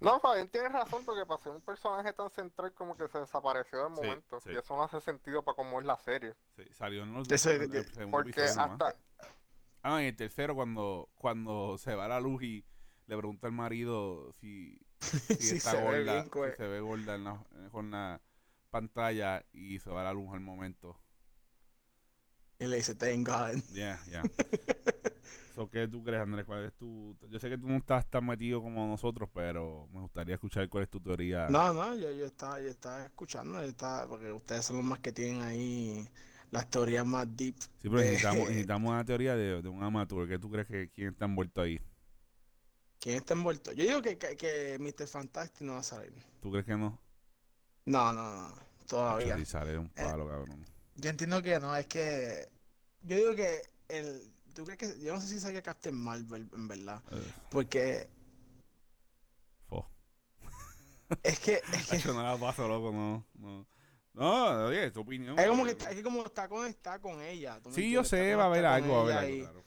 No, Fabián tiene razón porque para ser un personaje tan central como que se desapareció de Sí, momento. sí. Y eso no hace sentido para cómo es la serie. Sí, salió en los segundo Porque hasta... Ah, en el tercero, cuando, cuando se va la luz y le pregunta al marido si, si está se ve gorda, bien, si se ve gorda en la, en- con la pantalla y se va la luz al momento. Y le dice, thank God. Ya, ya. So, ¿Qué tú crees, Andrés? ¿Cuál es tu...? Yo sé que tú no estás tan metido como nosotros, pero me gustaría escuchar cuál es tu teoría. No, no, yo, yo estaba, yo estaba escuchando, yo estaba, porque ustedes son los más que tienen ahí las teorías más deep. Sí, pero Eh, necesitamos, necesitamos una teoría de, de un amateur. ¿Qué tú crees que quién está envuelto ahí? ¿Quién está envuelto? Yo digo que, que, que Mr. Fantastic no va a salir. ¿Tú crees que no? No, no, no, todavía. Si sale un palo, cabrón. Yo entiendo que no, es que yo digo que el, ¿tú crees que, yo no sé si salga Captain Marvel, en verdad, porque fo. es que, es que Hacho, no la paso, loco, no. No, no oye, es tu opinión. es como que, es que como está conectada con ella. ¿tú me Sí, yo sé, Está va a haber algo, va a haber algo, y- claro.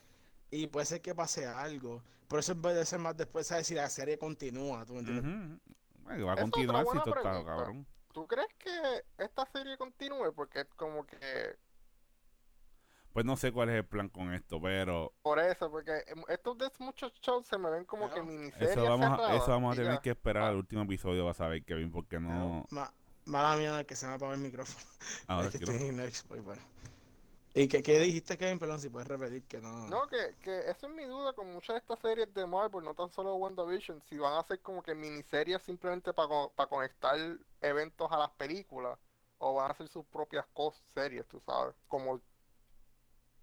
Y puede ser que pase algo. Por eso puede ser más después, ¿sabes? Si la serie continúa, ¿tú me entiendes? Bueno, va a continuar si esto está, cabrón. ¿Tú crees que esta serie continúe? Porque es como que... Pues no sé cuál es el plan con esto, pero Por eso, porque em, estos de muchos shows se me ven como que miniseries eso vamos a, eso vamos a tener ya. que esperar Ah. al último episodio para saber, Kevin, porque no... Ma- mala mía que se me apagó el micrófono. Ahora Es que estoy en Expo y bueno. ¿Y qué, qué dijiste, Kevin? Perdón, si puedes repetir que no. No, que, que esa es mi duda con muchas de estas series de Marvel, no tan solo WandaVision, si van a ser como que miniseries simplemente para conectar eventos a las películas, o van a hacer sus propias cos series, tú sabes, como,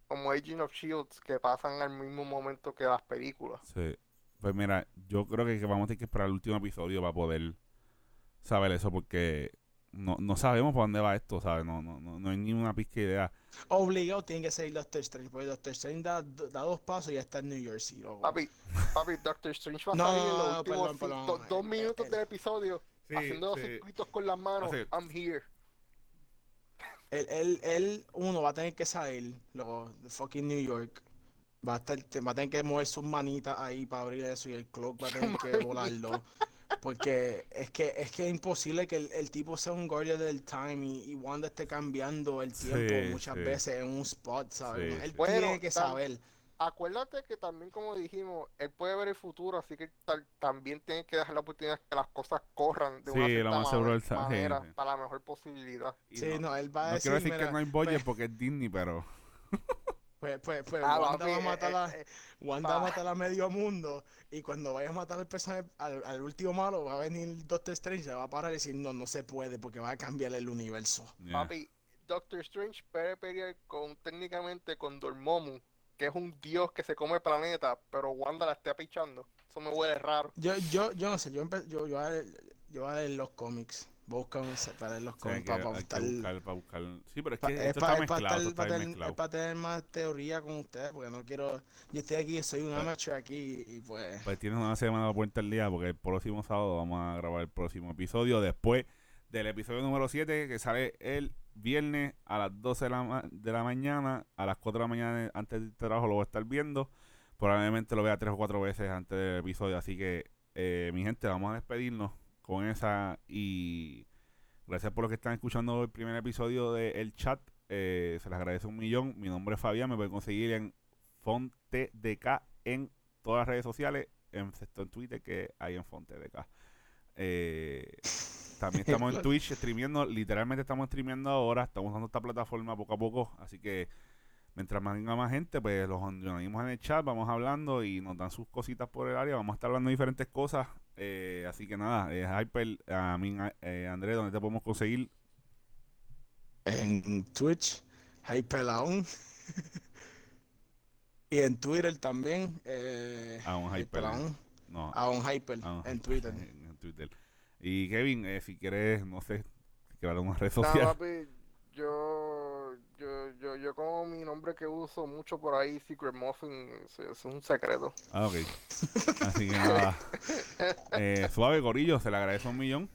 como Agent of Shields, que pasan al mismo momento que las películas. Sí. Pues mira, yo creo que, que vamos a tener que esperar el último episodio para poder saber eso, porque no, no sabemos para dónde va esto, ¿sabes? No, no, no, no hay ni una pizca de idea. Obligado tiene que ser Doctor Strange, porque Doctor Strange da, da dos pasos y ya está en New Jersey. loco. Papi, papi, Doctor Strange va a No, salir en los no, últimos perdón, perdón. cinco- dos minutos Eh, del episodio, Sí, haciendo los sí. circuitos con las manos, Así. I'm here. Él, él, él, uno, va a tener que salir, luego, de fucking New York. Va a, estar, va a tener que mover sus manitas ahí para abrir eso y el clock va a tener que volarlo. Porque es que es que es imposible que el, el tipo sea un guardian del time y, y Wanda esté cambiando el tiempo Sí, muchas sí. veces en un spot, ¿sabes? Sí, él sí. Bueno, tiene que saber. Acuérdate que también, como dijimos, él puede ver el futuro, así que tal- también tiene que dejar la oportunidad que las cosas corran de Sí, una cierta más manera sí. para la mejor posibilidad. Sí, no, él va a no decir, quiero decir mira, que no hay budget pues- porque es Disney, pero... Pues, pues, pues Ah, Wanda papi, va a eh, matar a, eh, eh, Wanda va a matar a medio mundo y cuando vaya a matar al personaje, al, al último malo, va a venir Doctor Strange, se va a parar y decir, no, no se puede porque va a cambiar el universo. yeah. Papi, Doctor Strange puede pelear con, técnicamente con Dormammu, que es un dios que se come el planeta, pero Wanda la está pichando. Eso me huele raro. Yo, yo, yo no sé, yo, empe- yo, yo, voy a leer, yo voy a leer los cómics, voy a buscar un para los que, para, buscar, para buscar... Sí, pero es que es esto está mezclado, para tener más teoría con ustedes, porque no quiero... Yo estoy aquí, soy un amateur aquí y pues... Pues tienes una semana de vuelta al día porque el próximo sábado vamos a grabar el próximo episodio después del episodio número 7 que sale el viernes a las 12 de la, de la mañana, a las 4 de la mañana antes del trabajo lo voy a estar viendo. Probablemente lo vea tres o cuatro veces antes del episodio, así que eh, mi gente, vamos a despedirnos con esa y gracias por los que están escuchando el primer episodio del chat. Eh, se les agradece un millón. Mi nombre es Fabián, me pueden conseguir en FonteDK en todas las redes sociales, en, excepto en Twitter, que hay en FonteDK. Eh, también estamos en Twitch streamiendo, literalmente estamos streamiendo ahora, estamos usando esta plataforma poco a poco, así que mientras más venga más gente, pues los unimos en el chat, vamos hablando y nos dan sus cositas por el área, vamos a estar hablando de diferentes cosas. Eh, así que nada, eh, Hyper, a mí, eh, Andrés, ¿dónde te podemos conseguir? En Twitch, Hypelaun. y en Twitter también. Eh, A un Hyper. Hypelaun. No, A un Hyper a un en Hyper, Twitter. En, en Twitter. Y Kevin, eh, si quieres, no sé, si quieres una red social. papi, yo, yo, yo, yo como mi nombre que uso mucho por ahí, Secret Muffin, es, es un secreto. Ah, ok. Así que nada. Eh, suave, Gorillo, se le agradece un millón.